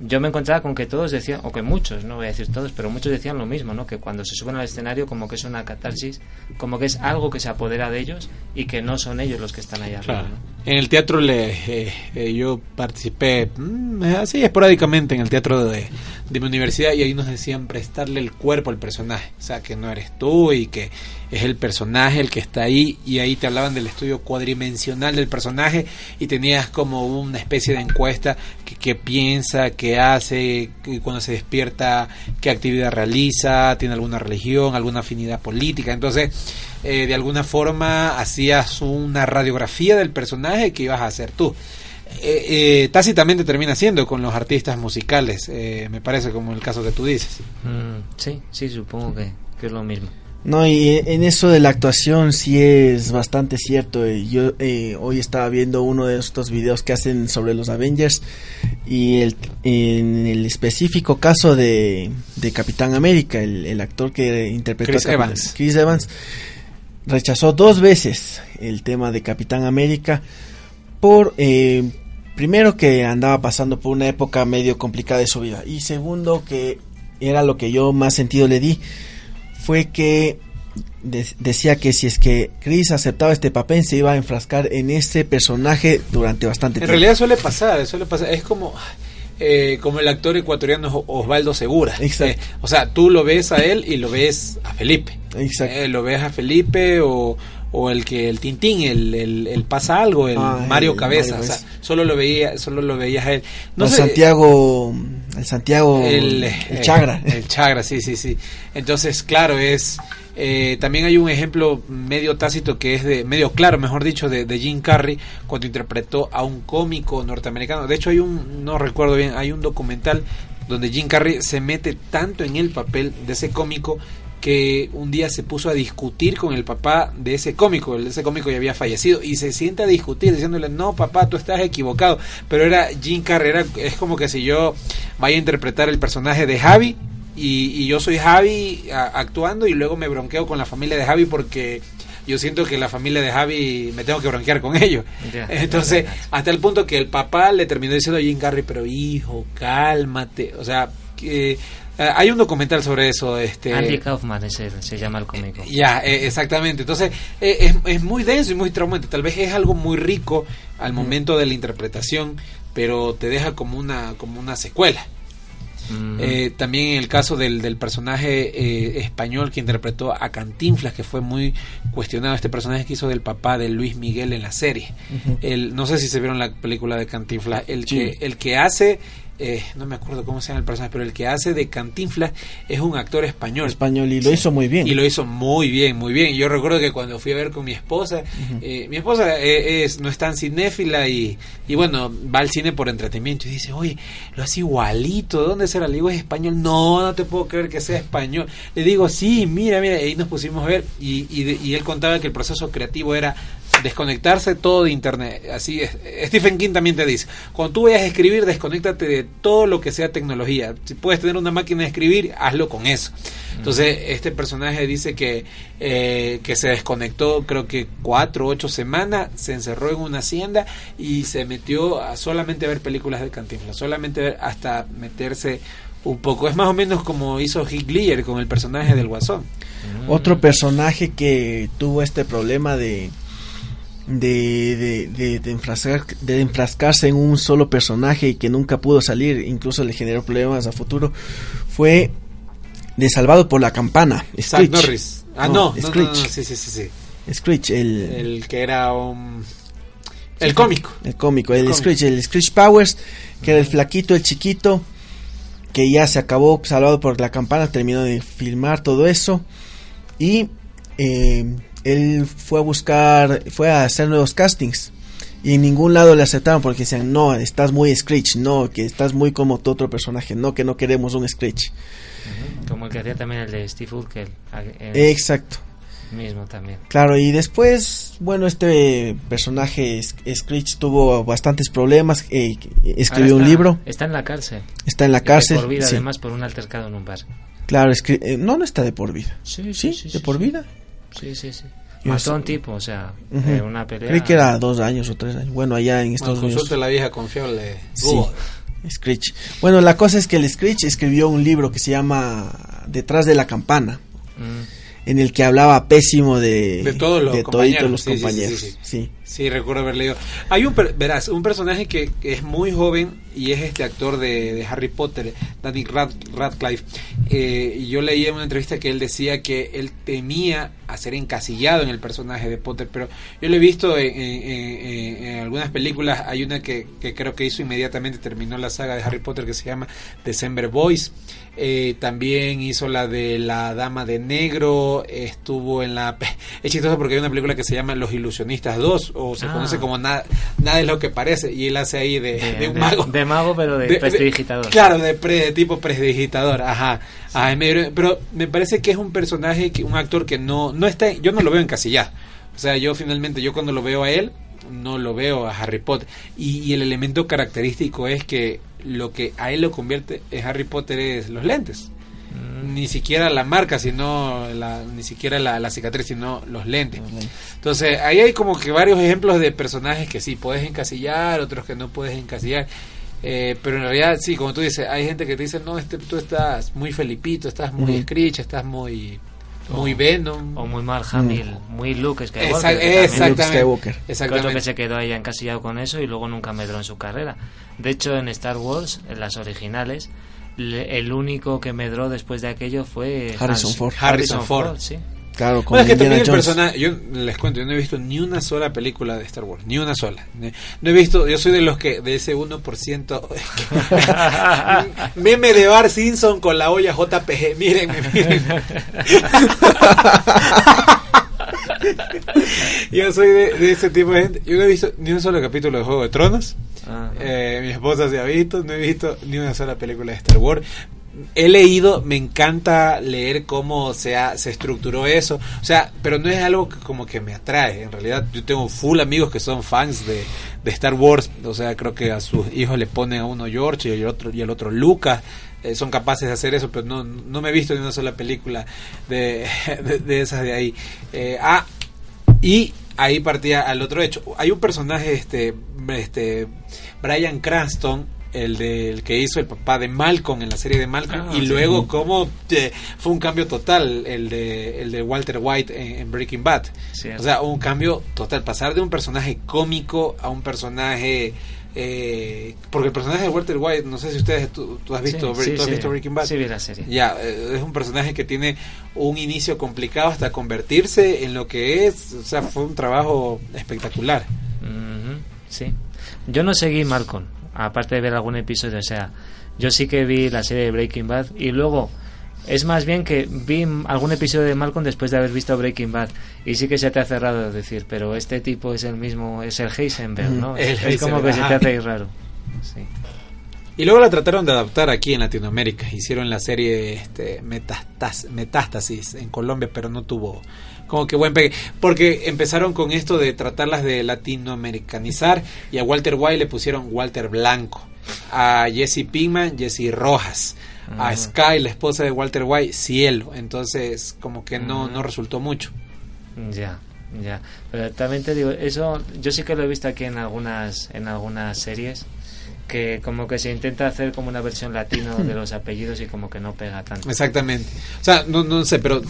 yo me encontraba con que todos decían, o que muchos, no voy a decir todos, pero muchos decían lo mismo, ¿no? Que cuando se suben al escenario como que es una catarsis, como que es algo que se apodera de ellos y que no son ellos los que están allá arriba. ¿no? En el teatro le, eh, eh, yo participé mm, así esporádicamente en el teatro de, de mi universidad y ahí nos decían prestarle el cuerpo al personaje, o sea que no eres tú y que es el personaje el que está ahí. Y ahí te hablaban del estudio cuadrimensional del personaje y tenías como una especie de encuesta que, que piensa, qué hace, cuando se despierta, qué actividad realiza, tiene alguna religión, alguna afinidad política, entonces eh, de alguna forma hacías una radiografía del personaje que ibas a hacer tú. Eh, eh, tácitamente termina siendo con los artistas musicales, eh, me parece como el caso que tú dices. Mm, sí, sí, supongo que, que es lo mismo. No, y en eso de la actuación sí es bastante cierto. Eh, Yo eh, hoy estaba viendo uno de estos videos que hacen sobre los Avengers y el, en el específico caso de, de Capitán América, el, el actor que interpretó Chris a Capitán- Evans. Chris Evans, rechazó dos veces el tema de Capitán América por eh, primero que andaba pasando por una época medio complicada de su vida y segundo que era lo que yo más sentido le di fue que de- decía que si es que Chris aceptaba este papel se iba a enfrascar en este personaje durante bastante En tiempo. realidad suele pasar, suele pasar, es como eh, como el actor ecuatoriano Os- Osvaldo Segura. Exacto. Eh, o sea, tú lo ves a él y lo ves a Felipe. Exacto. Eh, lo ves a Felipe o, o el que el Tintín, el, el, el pasa algo, el Ah, Mario el Cabeza, Mario o sea, solo lo veía, solo lo veías a él. No el sé, Santiago el Santiago el, el eh, Chagra. El Chagra, sí, sí, sí. Entonces, claro, es. eh, también hay un ejemplo medio tácito que es de. medio claro, mejor dicho, de, de Jim Carrey cuando interpretó a un cómico norteamericano. De hecho, hay un. no recuerdo bien, hay un documental donde Jim Carrey se mete tanto en el papel de ese cómico que un día se puso a discutir con el papá de ese cómico, el- ese cómico ya había fallecido y se sienta a discutir diciéndole, no papá, tú estás equivocado, pero era Jim Carrey, era- es como que si yo vaya a interpretar el personaje de Javi y, y yo soy Javi a- actuando y luego me bronqueo con la familia de Javi porque yo siento que la familia de Javi me tengo que bronquear con ellos. Entonces, hasta el punto que el papá le terminó diciendo a Jim Carrey, pero hijo, cálmate. O sea, que, hay un documental sobre eso. Este, Andy Kaufman es el- se llama el cómico. ya, eh, exactamente. Entonces, eh, es, es muy denso y muy traumante. Tal vez es algo muy rico al momento de la interpretación, pero te deja como una, como una secuela. Mm. Eh, también en el caso del, del personaje eh, español que interpretó a Cantinflas, que fue muy cuestionado, este personaje que hizo del papá de Luis Miguel en la serie. El, no sé si se vieron la película de Cantinflas, el, Sí. que, el que hace, eh, no me acuerdo cómo se llama el personaje, pero el que hace de Cantinflas es un actor español. español y lo hizo muy bien. Y lo hizo muy bien, muy bien. Yo recuerdo que cuando fui a ver con mi esposa, eh, mi esposa eh, es, no es tan cinéfila y, y bueno, va al cine por entretenimiento y dice, oye, lo hace igualito, ¿de dónde será? Le digo, es español. No, no te puedo creer que sea español. Le digo, sí, mira, mira, y ahí nos pusimos a ver y, y, de- y él contaba que el proceso creativo era desconectarse todo de internet. Así es. Stephen King también te dice, cuando tú vayas a escribir, desconéctate de todo lo que sea tecnología. Si puedes tener una máquina de escribir, hazlo con eso. Entonces, este personaje dice que, eh, que se desconectó creo que cuatro o ocho semanas, se encerró en una hacienda y se metió a solamente ver películas de Cantinflas, solamente ver hasta meterse un poco. Es más o menos como hizo Heath Ledger con el personaje del Guasón. Otro personaje que tuvo este problema de de, de, de, enfrascar- de enfrascarse en un solo personaje y que nunca pudo salir, incluso le generó problemas a futuro, fue de Salvado por la Campana, Screech. Norris. Ah, no, Screech. no, sí, sí, sí, sí. Screech, el, El que era un... El cómico. el cómico, el cómico. Screech, el Screech Powers, que era el flaquito, el chiquito, que ya se acabó Salvado por la Campana, terminó de filmar todo eso y eh, él fue a buscar, fue a hacer nuevos castings y en ningún lado le aceptaron porque decían, no, estás muy Screech, no, que estás muy como tu otro personaje, no, que no queremos un Screech. Como el que hacía también el de Steve Urkel. Exacto. Mismo también. Claro, y después, bueno, este personaje Screech tuvo bastantes problemas, eh, escribió Ahora un está- libro, Está en la cárcel. está en la de cárcel. Por vida, sí. además, por un altercado en un bar. Claro, eh, no, no está de por vida. Sí, Sí, sí, sí, de sí, por vida. Sí, sí, sí. Mató a un tipo, o sea, Ujú. de una pelea. Creí que era dos años o tres años. Bueno, allá en Bueno, Estados Unidos. consulte la vieja confiable. Sí. Screech. Bueno, la cosa es que el Screech escribió un libro que se llama Detrás de la campana, Mm. en el que hablaba pésimo de, De todos los de compañeros. toditos los Sí, sí, sí, compañeros. sí, sí. Sí. Sí, recuerdo haber leído. Hay un, verás, un personaje que, que es muy joven y es este actor de, de Harry Potter, Danny Rad- Radcliffe. Eh, yo leí en una entrevista que él decía que él temía a ser encasillado en el personaje de Potter, pero yo lo he visto en, en- en- en algunas películas. Hay una que, que creo que hizo inmediatamente, terminó la saga de Harry Potter que se llama December Boys. Eh, también hizo la de la Dama de Negro, estuvo en la... Es chistoso porque hay una película que se llama Los Ilusionistas 2, o se Ah. conoce como Nada, Nada es lo que parece, y él hace ahí de, De, de un mago. de mago, pero de, De- prestidigitador. Claro, de, pre- de tipo prestidigitador, ajá. Pero me parece que es un personaje, que, un actor que no, no está, yo no lo veo encasillado. O sea, yo finalmente, yo cuando lo veo a él, no lo veo a Harry Potter. Y, y el elemento característico es que lo que a él lo convierte en Harry Potter es los lentes. Ni siquiera la marca, sino la, ni siquiera la, la cicatriz, sino los lentes. Entonces, ahí hay como que varios ejemplos de personajes que sí puedes encasillar, otros que no puedes encasillar. Eh, pero en realidad, sí, como tú dices, hay gente que te dice, no, este, tú estás muy Felipito, estás muy Ujú. Screech, estás muy, muy O- Venom. O muy Mark Hamill, muy Luke Skywalker. Exact- exactamente. Luke Skywalker. Otro que se quedó ahí encasillado con eso y luego nunca medró en su carrera. De hecho, en Star Wars, en las originales, le- el único que medró después de aquello fue Harrison Hans- Ford. Harrison Ford. sí. Claro, con Bueno, es que Indiana también el Jones. personaje, yo les cuento, yo no he visto ni una sola película de Star Wars, ni una sola. No he visto, yo soy de los que, de ese 1%, meme de Bar Simpson con la olla JPG, mírenme, mírenme. yo soy de, de ese tipo de gente, yo no he visto ni un solo capítulo de Juego de Tronos. Ajá. Eh, mi esposa se ha visto, no he visto ni una sola película de Star Wars. He leído, me encanta leer cómo se, ha- se estructuró eso, o sea, pero no es algo que como que me atrae. En realidad, yo tengo full amigos que son fans de, de Star Wars, o sea, creo que a sus hijos le ponen a uno George y al otro, y al otro Lucas. eh, son capaces de hacer eso, pero no, no me he visto ni una sola película de, de, de esas de ahí. Eh, ah, y ahí partía al otro hecho. Hay un personaje, este, este, Brian Cranston, el del que hizo el papá de Malcolm en la serie de Malcolm, Ah, y sí. luego cómo eh, fue un cambio total el de, el de Walter White en, en Breaking Bad. Cierto. O sea, un cambio total, pasar de un personaje cómico a un personaje... eh, porque el personaje de Walter White, no sé si ustedes, tú, tú has visto, Sí, sí, tú has sí. visto Breaking Bad. Sí, vi la serie. Ya, eh, es un personaje que tiene un inicio complicado hasta convertirse en lo que es. O sea, fue un trabajo espectacular. Sí. Yo no seguí Malcolm, aparte de ver algún episodio, o sea, yo sí que vi la serie de Breaking Bad y luego es más bien que vi algún episodio de Malcolm después de haber visto Breaking Bad y sí que se te hace raro decir, pero este tipo es el mismo, es el Heisenberg, ¿no? El es como que se te hace raro. Sí. Y luego la trataron de adaptar aquí en Latinoamérica. Hicieron la serie este, Metastas- Metástasis en Colombia, pero no tuvo como que buen pegue. Porque empezaron con esto de tratarlas de latinoamericanizar y a Walter White le pusieron Walter Blanco. A Jesse Pinkman, Jesse Rojas. A Ah. Sky, la esposa de Walter White, Cielo. Entonces, como que no, Mm. no resultó mucho. Ya, ya. Pero también te digo, eso yo sí que lo he visto aquí en algunas, en algunas series, que como que se intenta hacer como una versión latino de los apellidos y como que no pega tanto. Exactamente. O sea, no, no sé, pero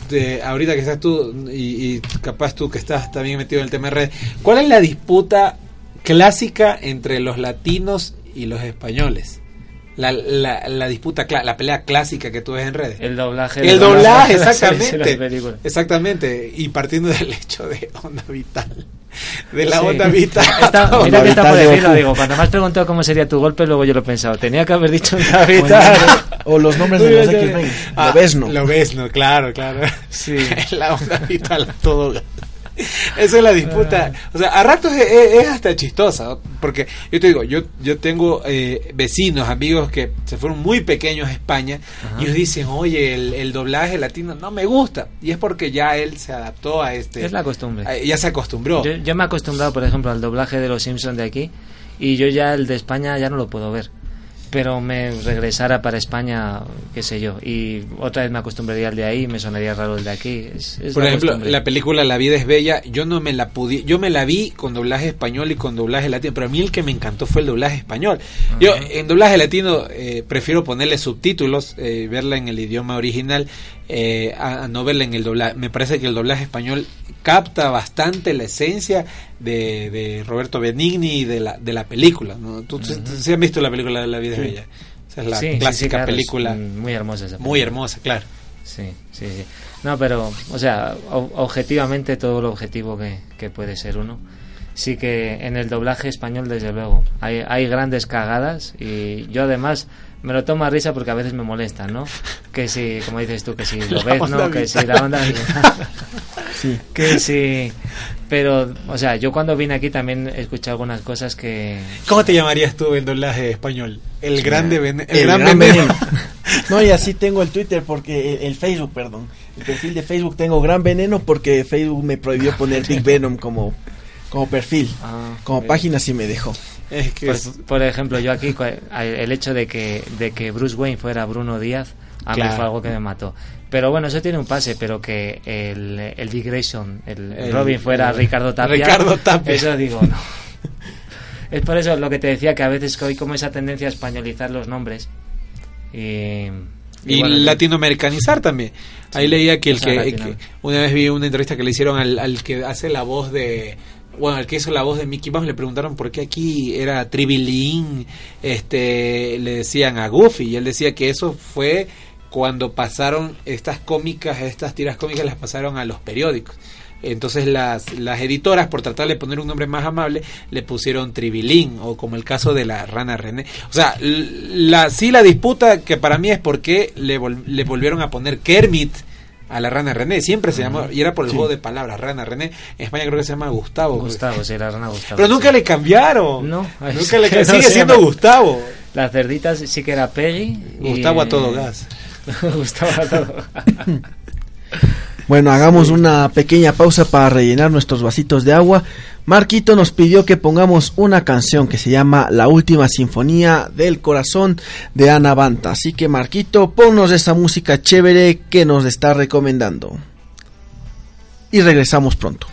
ahorita que estás tú y, y capaz tú que estás también metido en el tema de redes, ¿cuál es la disputa clásica entre los latinos y los españoles? La, la, la disputa, la pelea clásica que tú ves en redes. El doblaje. El doblaje, series y las exactamente. Exactamente. Y partiendo del hecho de onda vital. De la Sí. onda vital. Está- mira que está por decirlo, digo, cuando me has preguntado cómo sería tu golpe, luego yo lo he pensado. Tenía que haber dicho onda vital. O los nombres de los X-Men. Ah, Lo ves, ¿no? Lo ves, no, claro, claro. Sí. la onda vital a todo. Esa es la disputa. O sea, a ratos es, hasta chistosa. Porque yo te digo, yo, yo tengo eh, vecinos, amigos que se fueron muy pequeños a España y ellos dicen, oye, el, el doblaje latino no me gusta. Y es porque ya él se adaptó a este. Es la costumbre. a- ya se acostumbró. Yo, yo me he acostumbrado, por ejemplo, al doblaje de los Simpsons de aquí y yo ya el de España ya no lo puedo ver. Pero me regresara para España, qué sé yo, y otra vez me acostumbraría al de ahí, me sonaría raro el de aquí. Es- es Por la ejemplo, costumbre. la película La vida es bella, yo no me la pude, yo me la vi con doblaje español y con doblaje latino, pero a mí el que me encantó fue el doblaje español. Yo en doblaje latino eh, prefiero ponerle subtítulos, eh, verla en el idioma original, eh, a, a no verla en el doblaje. Me parece que el doblaje español capta bastante la esencia de, de Roberto Benigni y de la, de la película. ¿no? ¿Tú sí- sí has visto la película La vida es Sí. bella? Esa es la Sí, clásica claro, es, película. muy hermosa esa Muy película. hermosa, claro. Sí, sí, sí. No, pero, o sea, o- objetivamente todo lo objetivo que, que puede ser uno. Sí que en el doblaje español, desde luego, hay, hay grandes cagadas y yo además me lo tomo a risa porque a veces me molesta, ¿no? Que si, como dices tú, que si lo ves, ¿no? Que si la onda... Sí. que si... Pero, o sea, yo cuando vine aquí también escuché algunas cosas que... ¿Cómo te llamarías tú el doblaje español? El grande el, El gran, gran veneno. No, y así tengo el Twitter porque el, el Facebook, perdón. El perfil de Facebook tengo Gran Veneno porque Facebook me prohibió poner Big Venom como, como perfil. Ah, Como página sí me dejó. Es que Por, es- por ejemplo, yo aquí, el hecho de que, de que Bruce Wayne fuera Bruno Díaz, a mí fue algo que me mató. Pero bueno, eso tiene un pase, pero que el, el Dick Grayson, el, El- Robin fuera el- Ricardo Tapia. Ricardo Tapia. Eso digo, no. es por eso lo que te decía, que a veces hay como esa tendencia a españolizar los nombres. Y, y bueno, latinoamericanizar también. Ahí leía que el sea, que, una vez vi una entrevista que le hicieron al, al que hace la voz de bueno, al que hizo la voz de Mickey Mouse le preguntaron por qué aquí era Tribilín, este le decían a Goofy y él decía que eso fue cuando pasaron estas cómicas, estas tiras cómicas las pasaron a los periódicos. Entonces las, las editoras, por tratar de poner un nombre más amable, le pusieron Tribilín, o como el caso de la rana René. O sea, la, sí la disputa que para mí es por qué le, vol- le volvieron a poner Kermit a la rana René. Siempre se llamó, y era por el Sí. juego de palabras, rana René. En España creo que se llama Gustavo. Gustavo, sí, la rana Gustavo. Pero nunca sí. le cambiaron. No, nunca le no Sigue siendo llama. Gustavo. Las cerditas sí que era Peggy. y- Gustavo a todo gas. Gustavo a todo gas. Bueno, hagamos una pequeña pausa para rellenar nuestros vasitos de agua. Marquito nos pidió que pongamos una canción que se llama La Última Sinfonía del Corazón de Ana Banta. Así que Marquito, ponnos esa música chévere que nos está recomendando. Y regresamos pronto.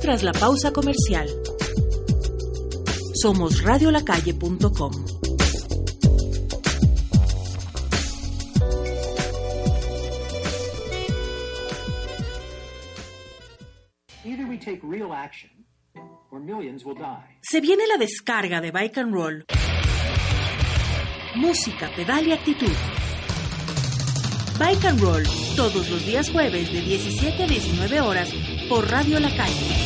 Tras la pausa comercial. Somos radiolacalle.com. Either we take real action or millions will die. Se viene la descarga de Bike and Roll. Música, pedal y actitud. Bike and Roll, todos los días jueves de 17 a 19 horas por Radio La Calle.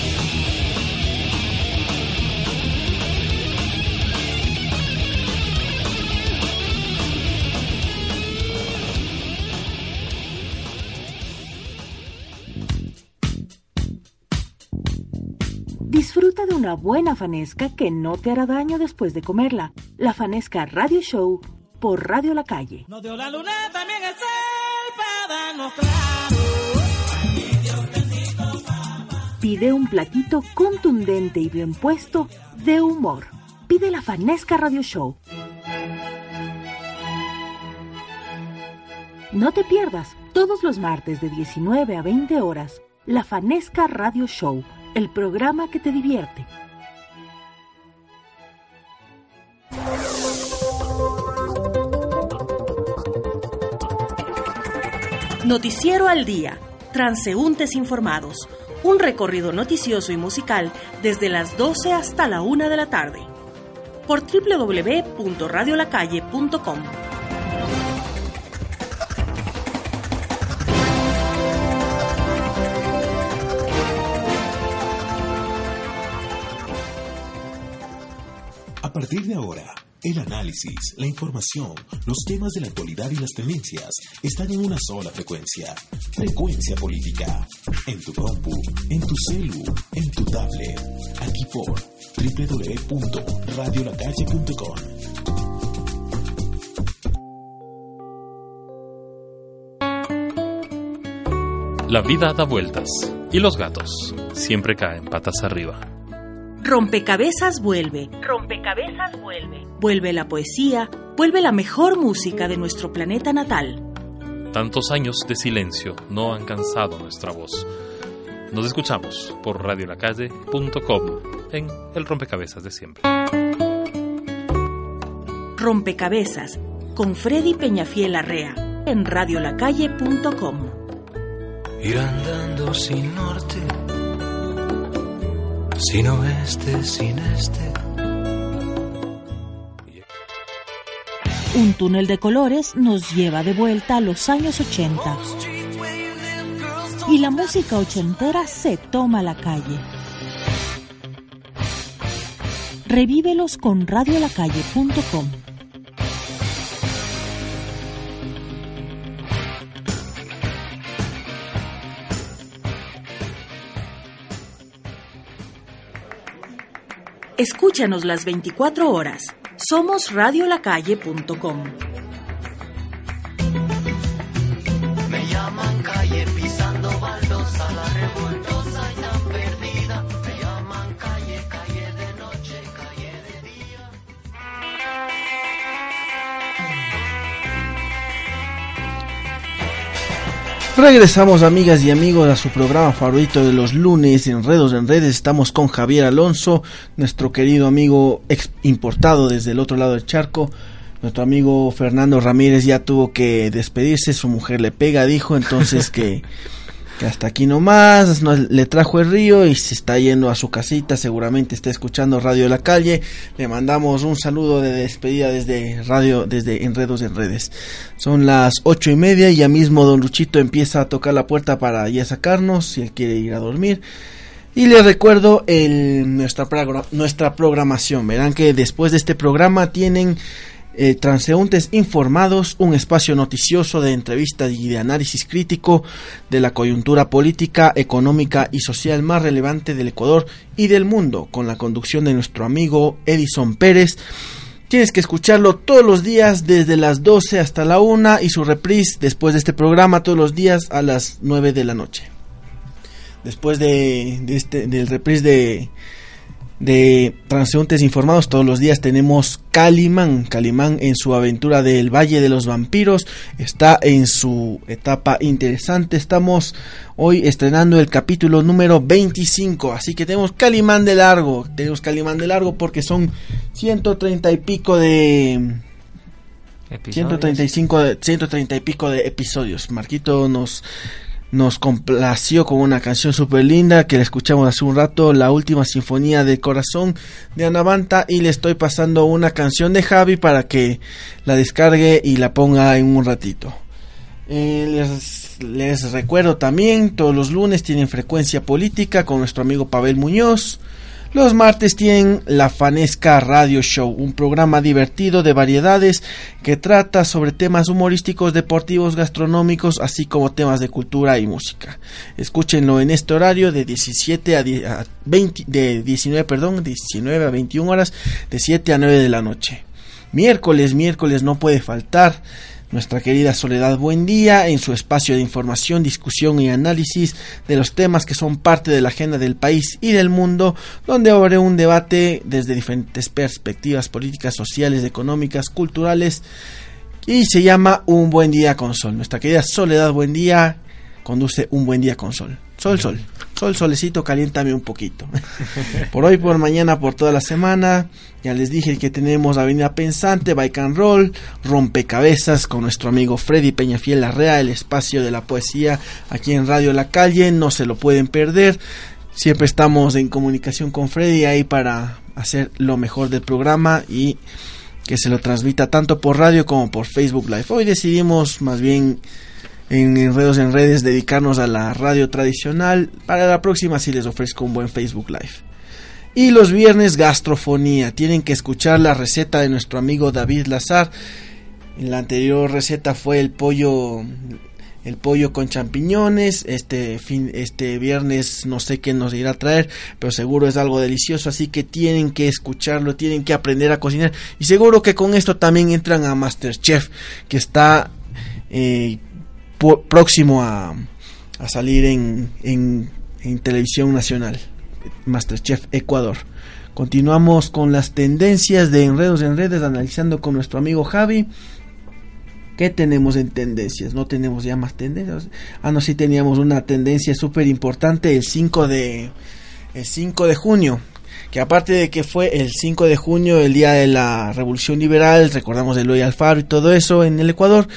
Disfruta de una buena fanesca que no te hará daño después de comerla. La Fanesca Radio Show por Radio La Calle. Nos dio la luna también el sol para darnos claro. Pide un platito contundente y bien puesto de humor. Pide la Fanesca Radio Show. No te pierdas todos los martes de 19 a 20 horas la Fanesca Radio Show, el programa que te divierte. Noticiero al día. Transeúntes informados. Un recorrido noticioso y musical desde las 12 hasta la 1 de la tarde. Por www.radiolacalle.com. A partir de ahora, el análisis, la información, los temas de la actualidad y las tendencias están en una sola frecuencia. Frecuencia política. En tu compu, en tu celu, en tu tablet. Aquí por www.radiolacalle.com. La vida da vueltas y los gatos siempre caen patas arriba. Rompecabezas vuelve. Rompecabezas vuelve. Vuelve la poesía, vuelve la mejor música de nuestro planeta natal. Tantos años de silencio no han cansado nuestra voz. Nos escuchamos por radiolacalle.com en el rompecabezas de siempre. Rompecabezas con Freddy Peñafiel Arrea en radiolacalle.com. Ir andando sin norte, sin oeste, sin este. Un túnel de colores nos lleva de vuelta a los años 80. Y la música ochentera se toma la calle. Revívelos con radiolacalle.com. Escúchanos las 24 horas. Somos radiolacalle.com. Regresamos amigas y amigos a su programa favorito de los lunes, Enredos en Redes. Estamos con Javier Alonso, nuestro querido amigo importado desde el otro lado del charco. Nuestro amigo Fernando Ramírez ya tuvo que despedirse, su mujer le pega, dijo entonces que hasta aquí nomás, no, le trajo el río y se está yendo a su casita, seguramente está escuchando Radio de la Calle. Le mandamos un saludo de despedida desde Radio, desde Enredos en Redes. Son las ocho y media y ya mismo Don Luchito empieza a tocar la puerta para ya sacarnos, si él quiere ir a dormir. Y les recuerdo el, nuestra, nuestra programación. Verán que después de este programa tienen eh, transeúntes informados, un espacio noticioso de entrevistas y de análisis crítico de la coyuntura política, económica y social más relevante del Ecuador y del mundo, con la conducción de nuestro amigo Edison Pérez. Tienes que escucharlo todos los días desde las 12 hasta la 1 y su reprise después de este programa todos los días a las 9 de la noche. Después de, de este, del reprise de, de transeúntes informados. Todos los días tenemos Calimán. Calimán en su aventura del Valle de los Vampiros está en su etapa interesante. Estamos hoy estrenando el capítulo número 25. Así que tenemos Calimán de largo. Tenemos Calimán de largo porque son 130 y pico de... 135 de, 130 y pico de episodios. Marquito nos nos complació con una canción súper linda que la escuchamos hace un rato, la última sinfonía del corazón de Anavanta y le estoy pasando una canción de Javi para que la descargue y la ponga en un ratito. Eh, les, les recuerdo también, todos los lunes tienen frecuencia política con nuestro amigo Pavel Muñoz. Los martes tienen La Fanesca Radio Show, un programa divertido de variedades que trata sobre temas humorísticos, deportivos, gastronómicos, así como temas de cultura y música. Escúchenlo en este horario de 17 a, 10 a 20, de 19, perdón, 19 a 21 horas, de 7 a 9 de la noche. Miércoles, miércoles no puede faltar nuestra querida Soledad Buendía en su espacio de información, discusión y análisis de los temas que son parte de la agenda del país y del mundo, donde habrá un debate desde diferentes perspectivas políticas, sociales, económicas, culturales y se llama Un buen día con sol. Nuestra querida Soledad Buendía conduce Un buen día con sol. Sol, sol. Sol, solecito, caliéntame un poquito. por hoy, por mañana, por toda la semana. Ya les dije que tenemos Avenida Pensante, Bike and Roll, Rompecabezas con nuestro amigo Freddy Peñafiel Larrea, el espacio de la poesía aquí en Radio La Calle. No se lo pueden perder. Siempre estamos en comunicación con Freddy ahí para hacer lo mejor del programa y que se lo transmita tanto por radio como por Facebook Live. Hoy decidimos más bien en Enredos en Redes dedicarnos a la radio tradicional. Para la próxima sí les ofrezco un buen Facebook Live. Y los viernes gastrofonía. Tienen que escuchar la receta de nuestro amigo David Lazar. En la anterior receta fue el pollo el pollo con champiñones. Este fin este viernes no sé qué nos irá a traer, pero seguro es algo delicioso, así que tienen que escucharlo, tienen que aprender a cocinar y seguro que con esto también entran a MasterChef, que está eh, próximo a, a salir en, en, en, televisión nacional. Masterchef Ecuador. Continuamos con las tendencias de enredos en redes, analizando con nuestro amigo Javi. ¿Qué tenemos en tendencias? No tenemos ya más tendencias. Ah, no, sí teníamos una tendencia súper importante el 5 de el 5 de junio, que aparte de que fue el 5 de junio, el día de la Revolución Liberal, recordamos de Eloy Alfaro y todo eso en el Ecuador,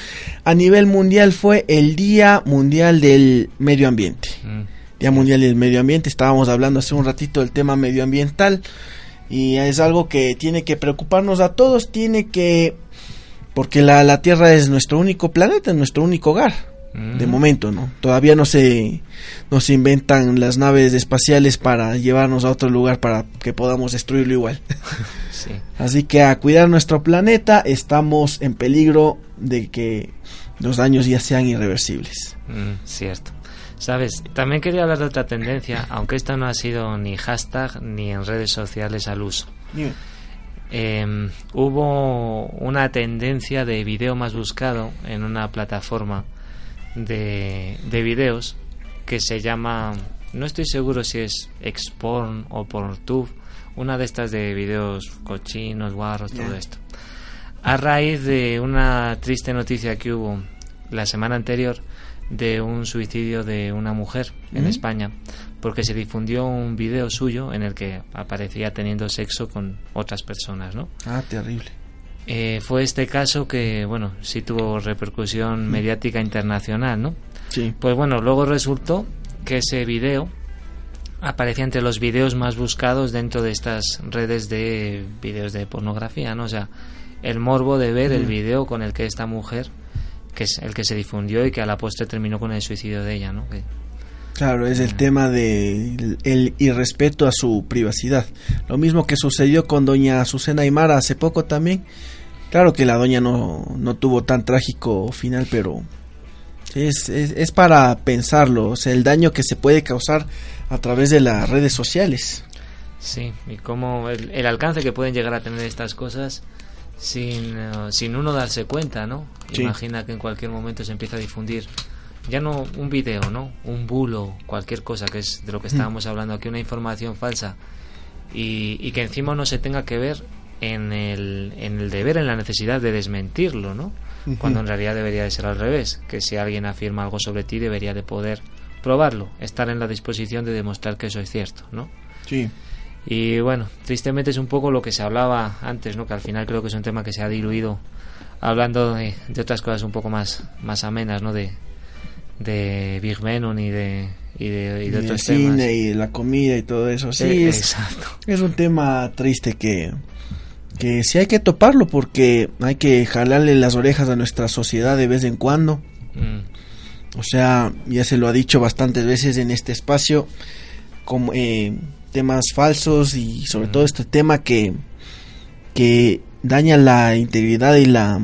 a nivel mundial fue el Día Mundial del Medio Ambiente. Mm. Día Mundial del Medio Ambiente, estábamos hablando hace un ratito del tema medioambiental y es algo que tiene que preocuparnos a todos, tiene que... porque la, la Tierra es nuestro único planeta, nuestro único hogar de momento, ¿no? Todavía no se, no se inventan las naves espaciales para llevarnos a otro lugar para que podamos destruirlo igual. Así que a cuidar nuestro planeta, estamos en peligro de que los daños ya sean irreversibles. Mm, cierto. Sabes, también quería hablar de otra tendencia, aunque esta no ha sido ni hashtag ni en redes sociales al uso. Eh, hubo una tendencia de video más buscado en una plataforma de, de videos que se llama, no estoy seguro si es Exporn o Porntube, una de estas de videos cochinos, guarros, todo esto. A raíz de una triste noticia que hubo la semana anterior de un suicidio de una mujer en España, porque se difundió un video suyo en el que aparecía teniendo sexo con otras personas, ¿no? Ah, terrible. Eh, fue este caso que, bueno, sí tuvo repercusión mediática internacional, ¿no? Sí. Pues bueno, luego resultó que ese video aparecía entre los videos más buscados dentro de estas redes de videos de pornografía, ¿no? O sea, el morbo de ver el video con el que esta mujer, que es el que se difundió y que a la postre terminó con el suicidio de ella, ¿no? Que, Claro, es el tema de el irrespeto a su privacidad. Lo mismo que sucedió con doña Azucena Aymara hace poco también. Claro que la doña no, no tuvo tan trágico final, pero es, es, es, para pensarlo, o sea, el daño que se puede causar a través de las redes sociales. Sí, y cómo el, el alcance que pueden llegar a tener estas cosas sin, uh, sin uno darse cuenta, ¿no? Sí. Imagina que en cualquier momento se empieza a difundir ya no un video, ¿no? Un bulo, cualquier cosa que es de lo que estábamos hablando aquí, una información falsa y, y que encima no se tenga que ver en el, en el deber, en la necesidad de desmentirlo, ¿no? Cuando en realidad debería de ser al revés, que si alguien afirma algo sobre ti debería de poder probarlo, estar en la disposición de demostrar que eso es cierto, ¿no? Sí. Y bueno, tristemente es un poco lo que se hablaba antes, ¿no? Que al final creo que es un tema que se ha diluido hablando de, de otras cosas un poco más, más amenas, ¿no? De, de Big Menon y de, y de, y Y de el otros cine temas. y la comida y todo eso. Sí, Eh, es, exacto. es un tema triste que, que sí hay que toparlo porque hay que jalarle las orejas a nuestra sociedad de vez en cuando. Mm, O sea, ya se lo ha dicho bastantes veces en este espacio, como eh, temas falsos y sobre todo este tema que, que daña la integridad y la,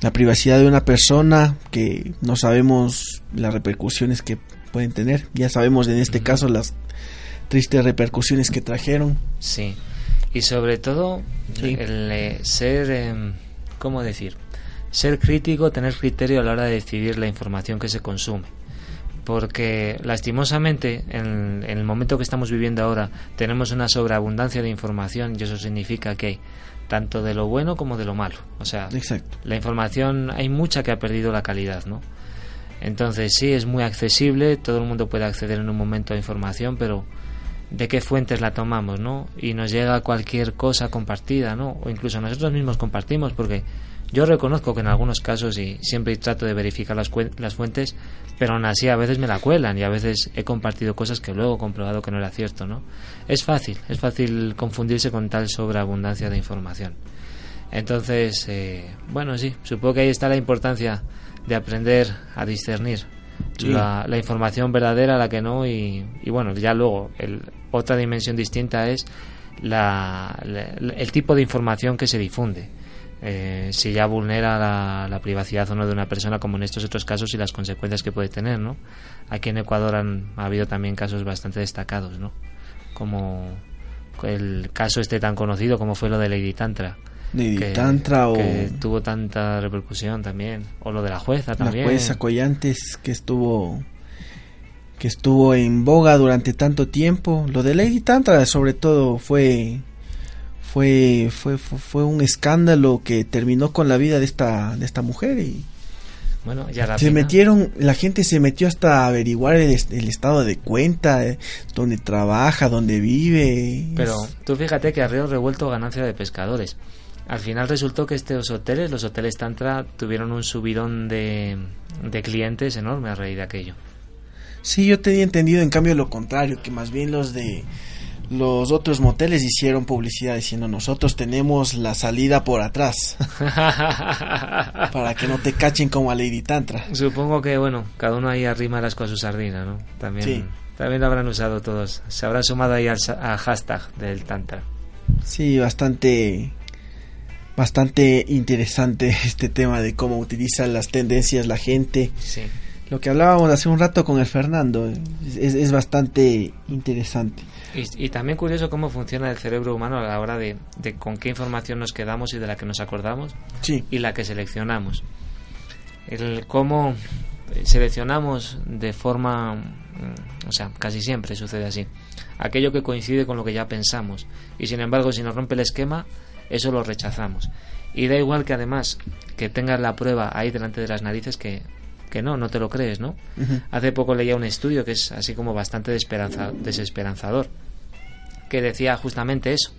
la privacidad de una persona, que no sabemos las repercusiones que pueden tener. Ya sabemos en este caso las tristes repercusiones que trajeron. Sí. Y sobre todo, Sí. el eh, ser, em, ¿cómo decir? Ser crítico, tener criterio a la hora de decidir la información que se consume. Porque lastimosamente, en, en el momento que estamos viviendo ahora, tenemos una sobreabundancia de información y eso significa que tanto de lo bueno como de lo malo. O sea, Exacto. la información hay mucha que ha perdido la calidad, ¿no? Entonces sí, es muy accesible, todo el mundo puede acceder en un momento a información, pero ¿de qué fuentes la tomamos, no? Y nos llega cualquier cosa compartida, ¿no? O incluso nosotros mismos compartimos, porque yo reconozco que en algunos casos, y siempre trato de verificar las, las fuentes, pero aún así a veces me la cuelan y a veces he compartido cosas que luego he comprobado que no era cierto, ¿no? Es fácil, es fácil confundirse con tal sobreabundancia de información. Entonces, eh, bueno, sí, supongo que ahí está la importancia de aprender a discernir Sí. la, la información verdadera, la que no, y, y bueno, ya luego, el, otra dimensión distinta es la, la- el tipo de información que se difunde. Eh, si ya vulnera la, la privacidad o no de una persona, como en estos otros casos, y las consecuencias que puede tener, ¿no? Aquí en Ecuador han ha habido también casos bastante destacados, ¿no? Como el caso este tan conocido como fue lo de Lady Tantra. Lady que- Tantra o- que tuvo tanta repercusión también. O lo de la jueza también. La jueza Collantes que estuvo que estuvo en boga durante tanto tiempo. Lo de Lady Tantra sobre todo fue fue fue fue, fue un escándalo que terminó con la vida de esta de esta mujer y Bueno, ya la se pena- metieron, la gente se metió hasta averiguar el, est- el estado de cuenta, eh, dónde trabaja, dónde vive. Pero tú fíjate que a río revuelto ganancia de pescadores. Al final resultó que estos hoteles, los hoteles Tantra, tuvieron un subidón de, de clientes enorme a raíz de aquello. Sí, yo tenía entendido en cambio lo contrario, que más bien los de los otros moteles hicieron publicidad diciendo nosotros tenemos la salida por atrás para que no te cachen como a Lady Tantra. Supongo que, bueno, cada uno ahí arrima las cosas a su sardina, ¿no? También, Sí. también lo habrán usado todos. Se habrán sumado ahí al, al hashtag del Tantra. Sí, bastante bastante interesante este tema de cómo utilizan las tendencias la gente. Sí. Lo que hablábamos hace un rato con el Fernando es, es bastante interesante. Y, y también curioso cómo funciona el cerebro humano a la hora de, de con qué información nos quedamos y de la que nos acordamos Sí. y la que seleccionamos. El cómo seleccionamos de forma, mm, o sea, casi siempre sucede así. Aquello que coincide con lo que ya pensamos. Y sin embargo, si nos rompe el esquema, eso lo rechazamos. Y da igual que además que tengas la prueba ahí delante de las narices que, que no, no te lo crees, ¿no? Hace poco leía un estudio que es así como bastante desesperanza- desesperanzador, que decía justamente eso,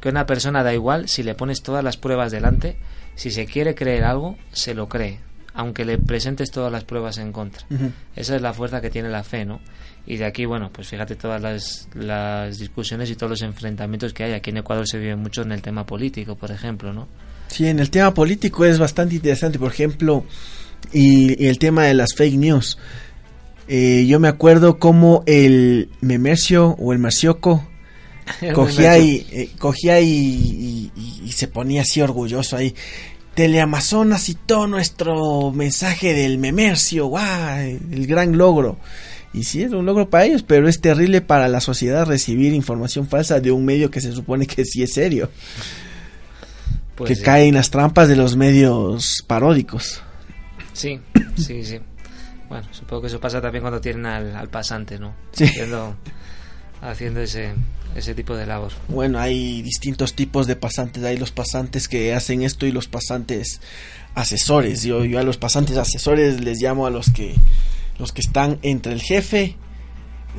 que una persona da igual si le pones todas las pruebas delante, si se quiere creer algo, se lo cree, aunque le presentes todas las pruebas en contra. Esa es la fuerza que tiene la fe, ¿no? Y de aquí, bueno, pues fíjate todas las, las discusiones y todos los enfrentamientos que hay. Aquí en Ecuador se vive mucho en el tema político, por ejemplo, ¿no? Sí, en el tema político es bastante interesante, por ejemplo, y, y el tema de las fake news. Eh, yo me acuerdo como el Memercio o el Marcioco cogía y eh, cogía y, y- y- y se ponía así orgulloso ahí. Teleamazonas citó nuestro mensaje del Memercio, guau, el gran logro. Y sí, es un logro para ellos, pero es terrible para la sociedad recibir información falsa de un medio que se supone que sí es serio. Pues que sí. cae en las trampas de los medios paródicos. Sí, sí, sí. Bueno, supongo que eso pasa también cuando tienen al, al pasante, ¿no? Sí. Haciendo, haciendo ese, ese tipo de labor. Bueno, hay distintos tipos de pasantes. Hay los pasantes que hacen esto y los pasantes asesores. Yo, yo a los pasantes asesores les llamo a los que los que están entre el jefe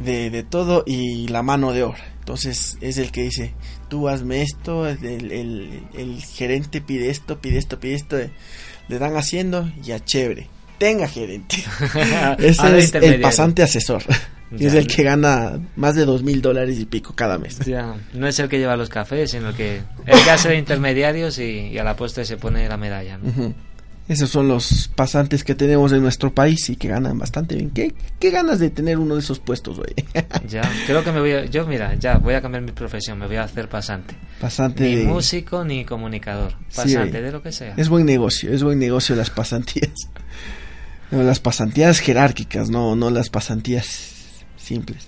de, de todo y la mano de obra. Entonces es el que dice, tú hazme esto, el, el- el gerente pide esto, pide esto, pide esto. Le dan haciendo, ya chévere. Tenga gerente. Ese es el pasante asesor. Y es el que gana más de dos mil dólares y pico cada mes. Ya, no es el que lleva los cafés, sino el que, el que hace de intermediarios y, y a la postre se pone la medalla. Esos son los pasantes que tenemos en nuestro país y que ganan bastante bien. ¿Qué, qué ganas de tener uno de esos puestos, güey? Ya, creo que me voy a, yo mira, ya voy a cambiar mi profesión, me voy a hacer pasante. Pasante Ni de- músico ni comunicador, pasante de lo que sea. Es buen negocio, es buen negocio las pasantías. No, las pasantías jerárquicas, no, no las pasantías simples.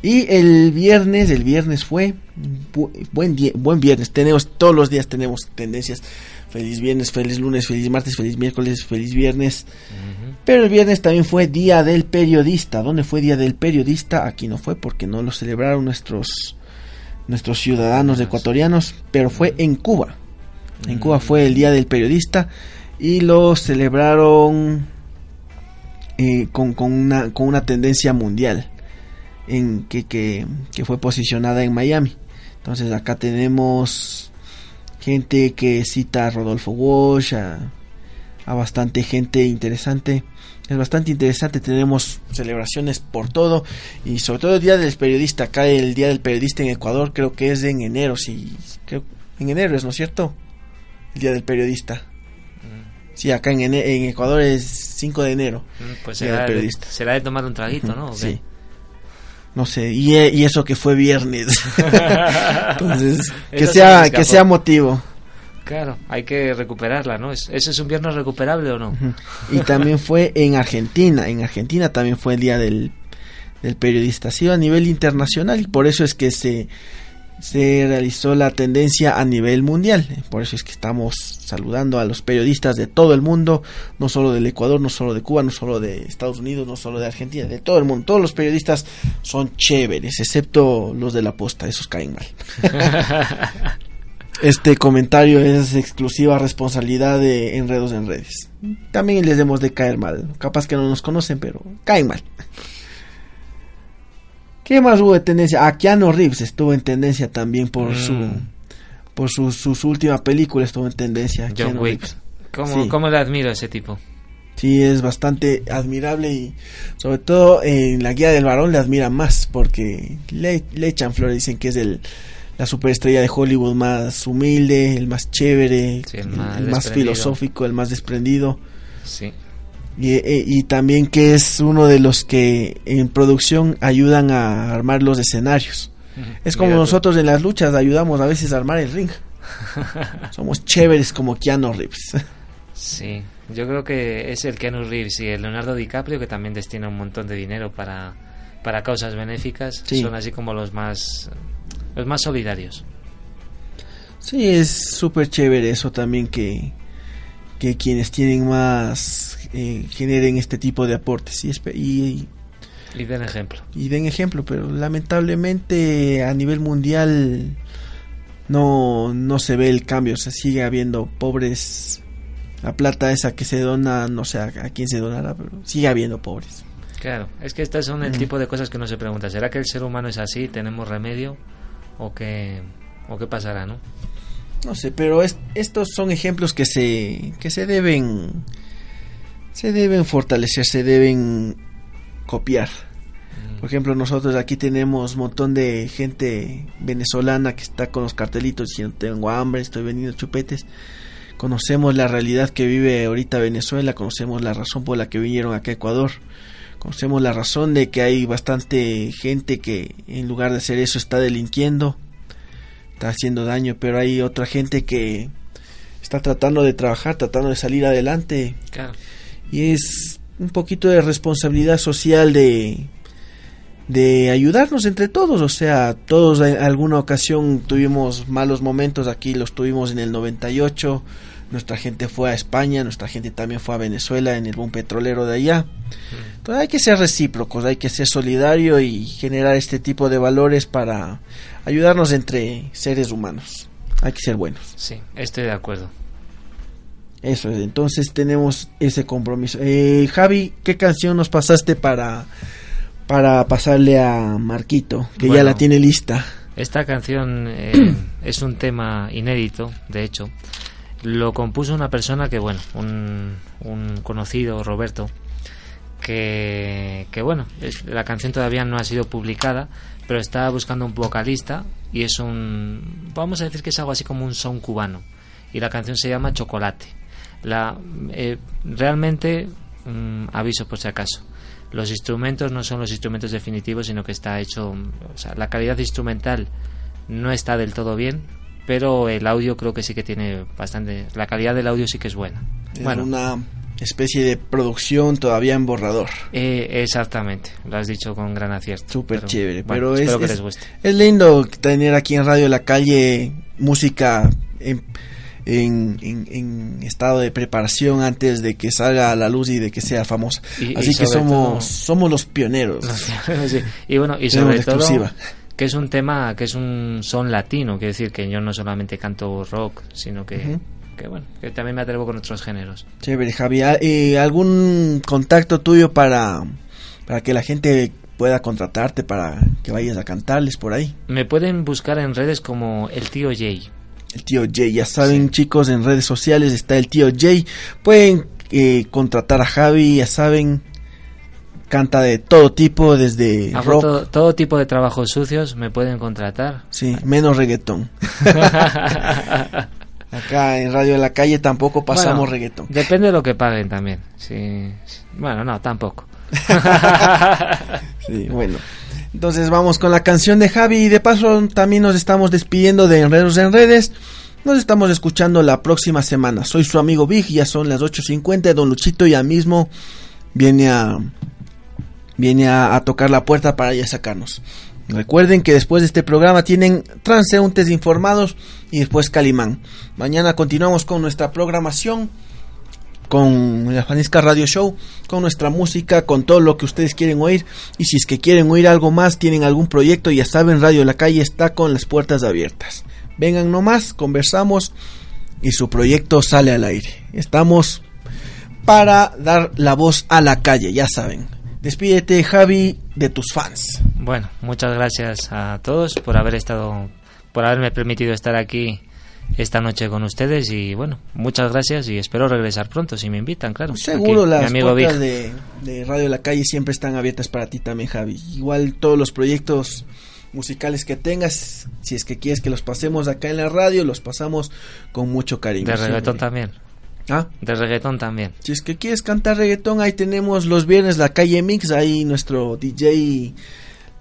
Y el viernes, el viernes fue bu- buen día, buen viernes. Tenemos todos los días tenemos tendencias. Feliz viernes, feliz lunes, feliz martes, feliz miércoles, feliz viernes. Pero el viernes también fue Día del Periodista. ¿Dónde fue Día del Periodista? Aquí no fue porque no lo celebraron nuestros nuestros ciudadanos ecuatorianos, pero fue en Cuba. En Cuba fue el Día del Periodista y lo celebraron eh, con, con una, con una tendencia mundial en que, que, que fue posicionada en Miami. Entonces acá tenemos gente que cita a Rodolfo Walsh, a, a bastante gente interesante. Es bastante interesante, tenemos celebraciones por todo y sobre todo el Día del Periodista. Acá el Día del Periodista en Ecuador creo que es en enero, sí, creo, en enero es, ¿no es cierto? El Día del Periodista. Sí, acá en, Ecuador es 5 de enero. Mm, Pues será de, será de tomar un traguito, ¿no? Sí. No sé, y, e- y eso que fue viernes. Entonces, que Eso sea, que sea motivo. Claro, hay que recuperarla, ¿no? ¿Es- ¿Ese es un viernes recuperable o no? Y también fue en Argentina. En Argentina también fue el día del, del periodista. Ha sido a nivel internacional y por eso es que se, se realizó la tendencia a nivel mundial. Por eso es que estamos saludando a los periodistas de todo el mundo, no solo del Ecuador, no solo de Cuba, no solo de Estados Unidos, no solo de Argentina, de todo el mundo. Todos los periodistas son chéveres, excepto los de la posta, esos caen mal. Este comentario es exclusiva responsabilidad de Enredos en Redes. También les debemos de caer mal. Capaz que no nos conocen, pero caen mal. ¿Qué más hubo de tendencia? Ah, Keanu Reeves estuvo en tendencia también por Mm. su por su, su, su última película estuvo en tendencia. John Wick. Reeves. ¿Cómo, Sí. ¿Cómo le admiro a ese tipo? Sí, es bastante admirable y sobre todo en la guía del varón le admiran más porque le, le echan flores, dicen que es el, la superestrella de Hollywood más humilde, el más chévere, Sí, el más el más filosófico, el más desprendido. Sí. Y, e- y también que es uno de los que en producción ayudan a armar los escenarios. Es como Mira tú. nosotros en las luchas ayudamos a veces a armar el ring. Somos chéveres como Keanu Reeves. Sí, yo creo que es el Keanu Reeves y el Leonardo DiCaprio que también destina un montón de dinero para, para causas benéficas. Sí. Son así como los más los más solidarios. Sí, es súper chévere eso también que, que quienes tienen más eh, generen este tipo de aportes y, y, Y den ejemplo. y den ejemplo, pero lamentablemente a nivel mundial no, no se ve el cambio, o sea, sigue habiendo pobres. La plata esa que se dona, no sé a, a quién se donará, pero sigue habiendo pobres. Claro, es que estas son el Mm. tipo de cosas que uno se pregunta, ¿será que el ser humano es así? ¿Tenemos remedio? ¿O qué, o qué pasará, no? No sé, pero es- estos son ejemplos que se que se deben se deben fortalecer, se deben copiar. Por ejemplo, nosotros aquí tenemos un montón de gente venezolana que está con los cartelitos diciendo tengo hambre, estoy vendiendo chupetes. Conocemos la realidad que vive ahorita Venezuela, conocemos la razón por la que vinieron acá a Ecuador. Conocemos la razón de que hay bastante gente que en lugar de hacer eso está delinquiendo, está haciendo daño, pero hay otra gente que está tratando de trabajar, tratando de salir adelante. Claro. Y es un poquito de responsabilidad social de de ayudarnos entre todos, o sea, todos en alguna ocasión tuvimos malos momentos, aquí los tuvimos en el 98, nuestra gente fue a España, nuestra gente también fue a Venezuela en el boom petrolero de allá. Entonces hay que ser recíprocos, hay que ser solidario y generar este tipo de valores para ayudarnos entre seres humanos. Hay que ser buenos. Sí, estoy de acuerdo. Eso es, entonces tenemos ese compromiso. Eh, Javi, ¿qué canción nos pasaste para, para pasarle a Marquito, que ya la tiene lista? Esta canción eh, es un tema inédito, de hecho. Lo compuso una persona que, bueno, un, un conocido, Roberto, que, que bueno, es- la canción todavía no ha sido publicada, pero está buscando un vocalista y es un, vamos a decir que es algo así como un son cubano. Y la canción se llama Chocolate. La, eh, realmente, mm, aviso por si acaso, los instrumentos no son los instrumentos definitivos, sino que está hecho, o sea, la calidad instrumental no está del todo bien, pero el audio creo que sí que tiene bastante, la calidad del audio sí que es buena. Es Bueno, una especie de producción todavía en borrador. eh, exactamente, lo has dicho con gran acierto. Súper Pero, chévere, bueno, pero es, que es- les guste. es lindo tener aquí en Radio La Calle música en, en, en- en estado de preparación antes de que salga a la luz y de que sea famosa. Y- y Así que somos, todo- somos los pioneros. Sí, Y bueno, y sobre todo exclusiva. que es un tema, que es un son latino, quiere decir que yo no solamente canto rock, sino que, que bueno, que también me atrevo con otros géneros. Chévere, Javi. Ah, eh, ¿Algún contacto tuyo para, para que la gente pueda contratarte para que vayas a cantarles por ahí? Me pueden buscar en redes como el tío Jay. El tío Jay, ya saben chicos, en redes sociales está el tío Jay. Pueden eh, contratar a Javi, ya saben, canta de todo tipo, desde Hago rock, todo, todo tipo de trabajos sucios, me pueden contratar. sí, menos reggaetón. Acá en Radio de la Calle tampoco pasamos Bueno, reggaetón. Depende de lo que paguen también. Sí. Bueno, no, tampoco. Sí, bueno. Entonces vamos con la canción de Javi y de paso también nos estamos despidiendo de Enredos en Redes. Nos estamos escuchando la próxima semana. Soy su amigo Big, ya son las 8.50. Don Luchito ya mismo viene a viene a, tocar la puerta para ya sacarnos. Recuerden que después de este programa tienen transeúntes informados y después Calimán. Mañana continuamos con nuestra programación con la Fanisca Radio Show, con nuestra música, con todo lo que ustedes quieren oír. Y si es que quieren oír algo más, tienen algún proyecto, ya saben, Radio La Calle está con las puertas abiertas. Vengan nomás, conversamos y su proyecto sale al aire. Estamos para dar la voz a la calle, ya saben. Despídete, Javi, de tus fans. Bueno, muchas gracias a todos por haber estado, por haberme permitido estar aquí esta noche con ustedes y bueno, muchas gracias y espero regresar pronto si me invitan, claro. Seguro Aquí, mi las amigo puertas de, de Radio La Calle siempre están abiertas para ti también, Javi. Igual todos los proyectos musicales que tengas, si es que quieres que los pasemos acá en la radio, los pasamos con mucho cariño. De siempre. reggaetón también. ¿Ah? De reggaetón también. Si es que quieres cantar reggaetón, ahí tenemos los viernes la calle Mix, ahí nuestro DJ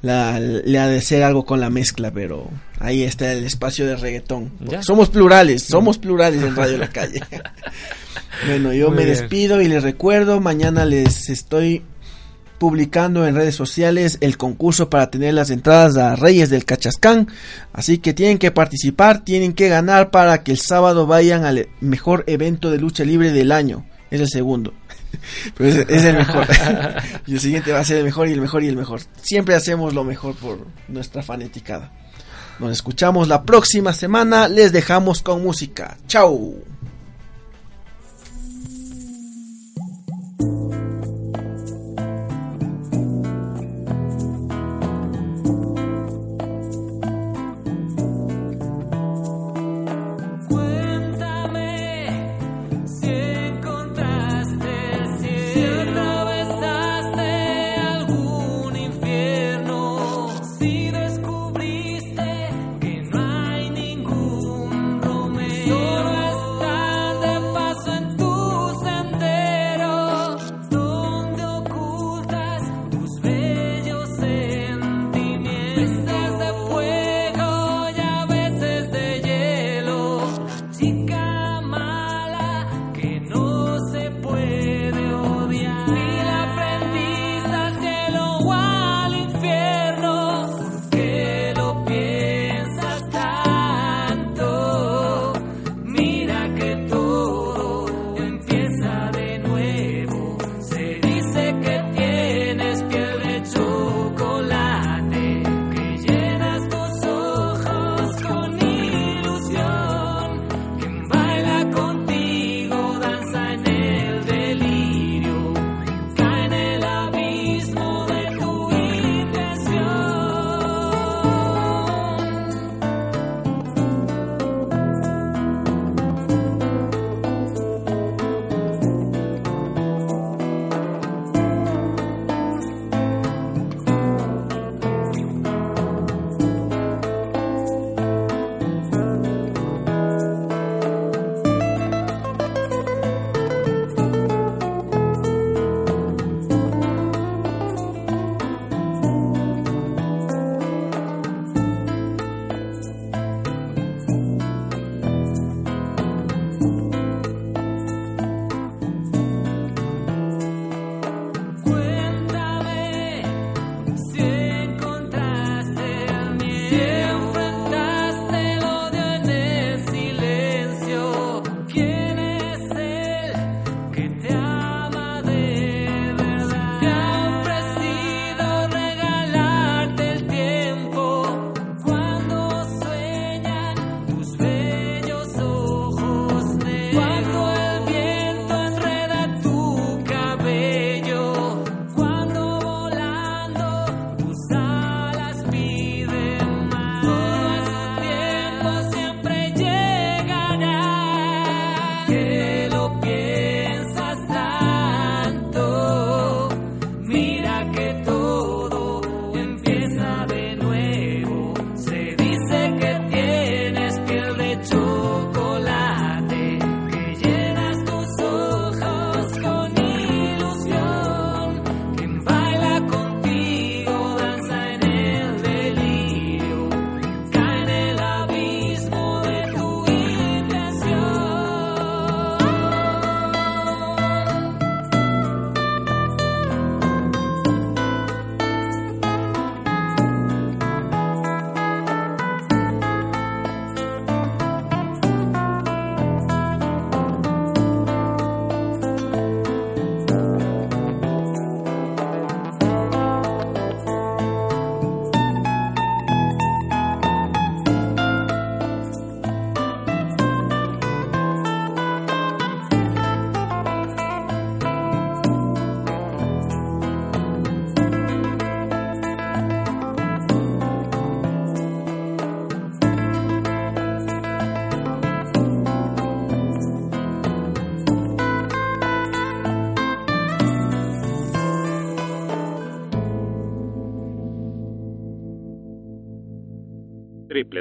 la, le ha de hacer algo con la mezcla, pero ahí está el espacio de reggaetón. Somos plurales, somos plurales en Radio La Calle. bueno, yo Muy me bien. despido y les recuerdo, mañana les estoy publicando en redes sociales el concurso para tener las entradas a Reyes del Cachascán. Así que tienen que participar, tienen que ganar para que el sábado vayan al mejor evento de lucha libre del año. Es el segundo. Pero es, es el mejor. y el siguiente va a ser el mejor y el mejor y el mejor. Siempre hacemos lo mejor por nuestra fanaticada. Nos escuchamos la próxima semana. Les dejamos con música. Chao.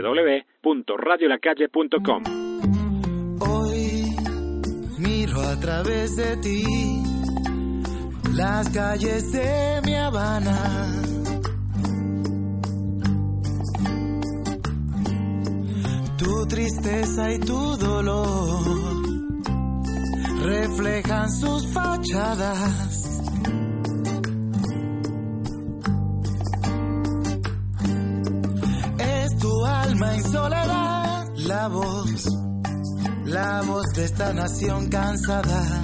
www.radiolacalle.com Hoy miro a través de ti las calles de mi Habana. Tu tristeza y tu dolor reflejan sus fachadas. La voz, la voz de esta nación cansada.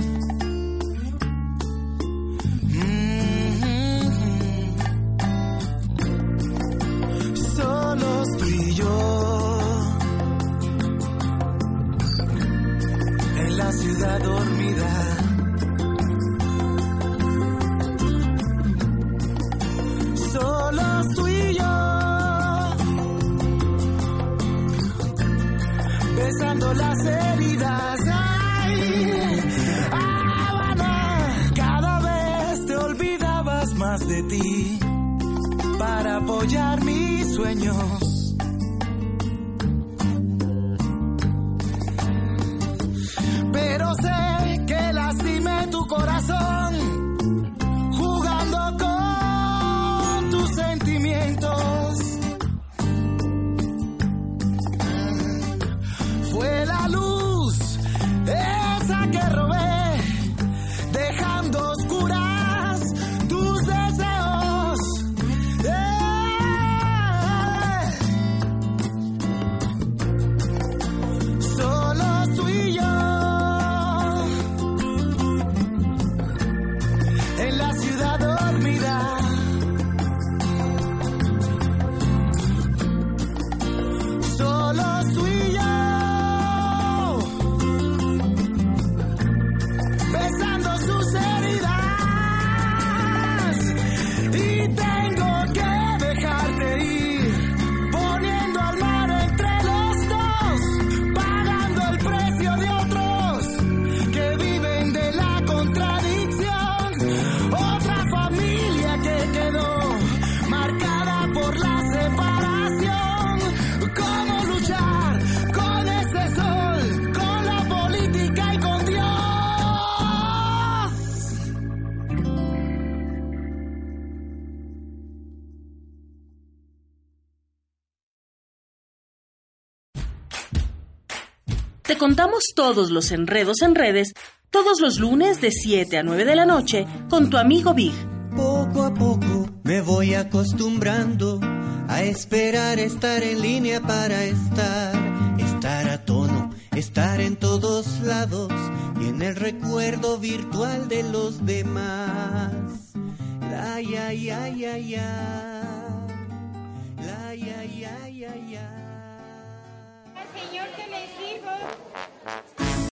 Mm. Yo en la ciudad. Todos los enredos en redes, todos los lunes de 7 a 9 de la noche, con tu amigo Big. Poco a poco me voy acostumbrando a esperar estar en línea para estar, estar a tono, estar en todos lados y en el recuerdo virtual de los demás. La ya ya ya ya. La ya ya ya ya. Señor, que le sirvo.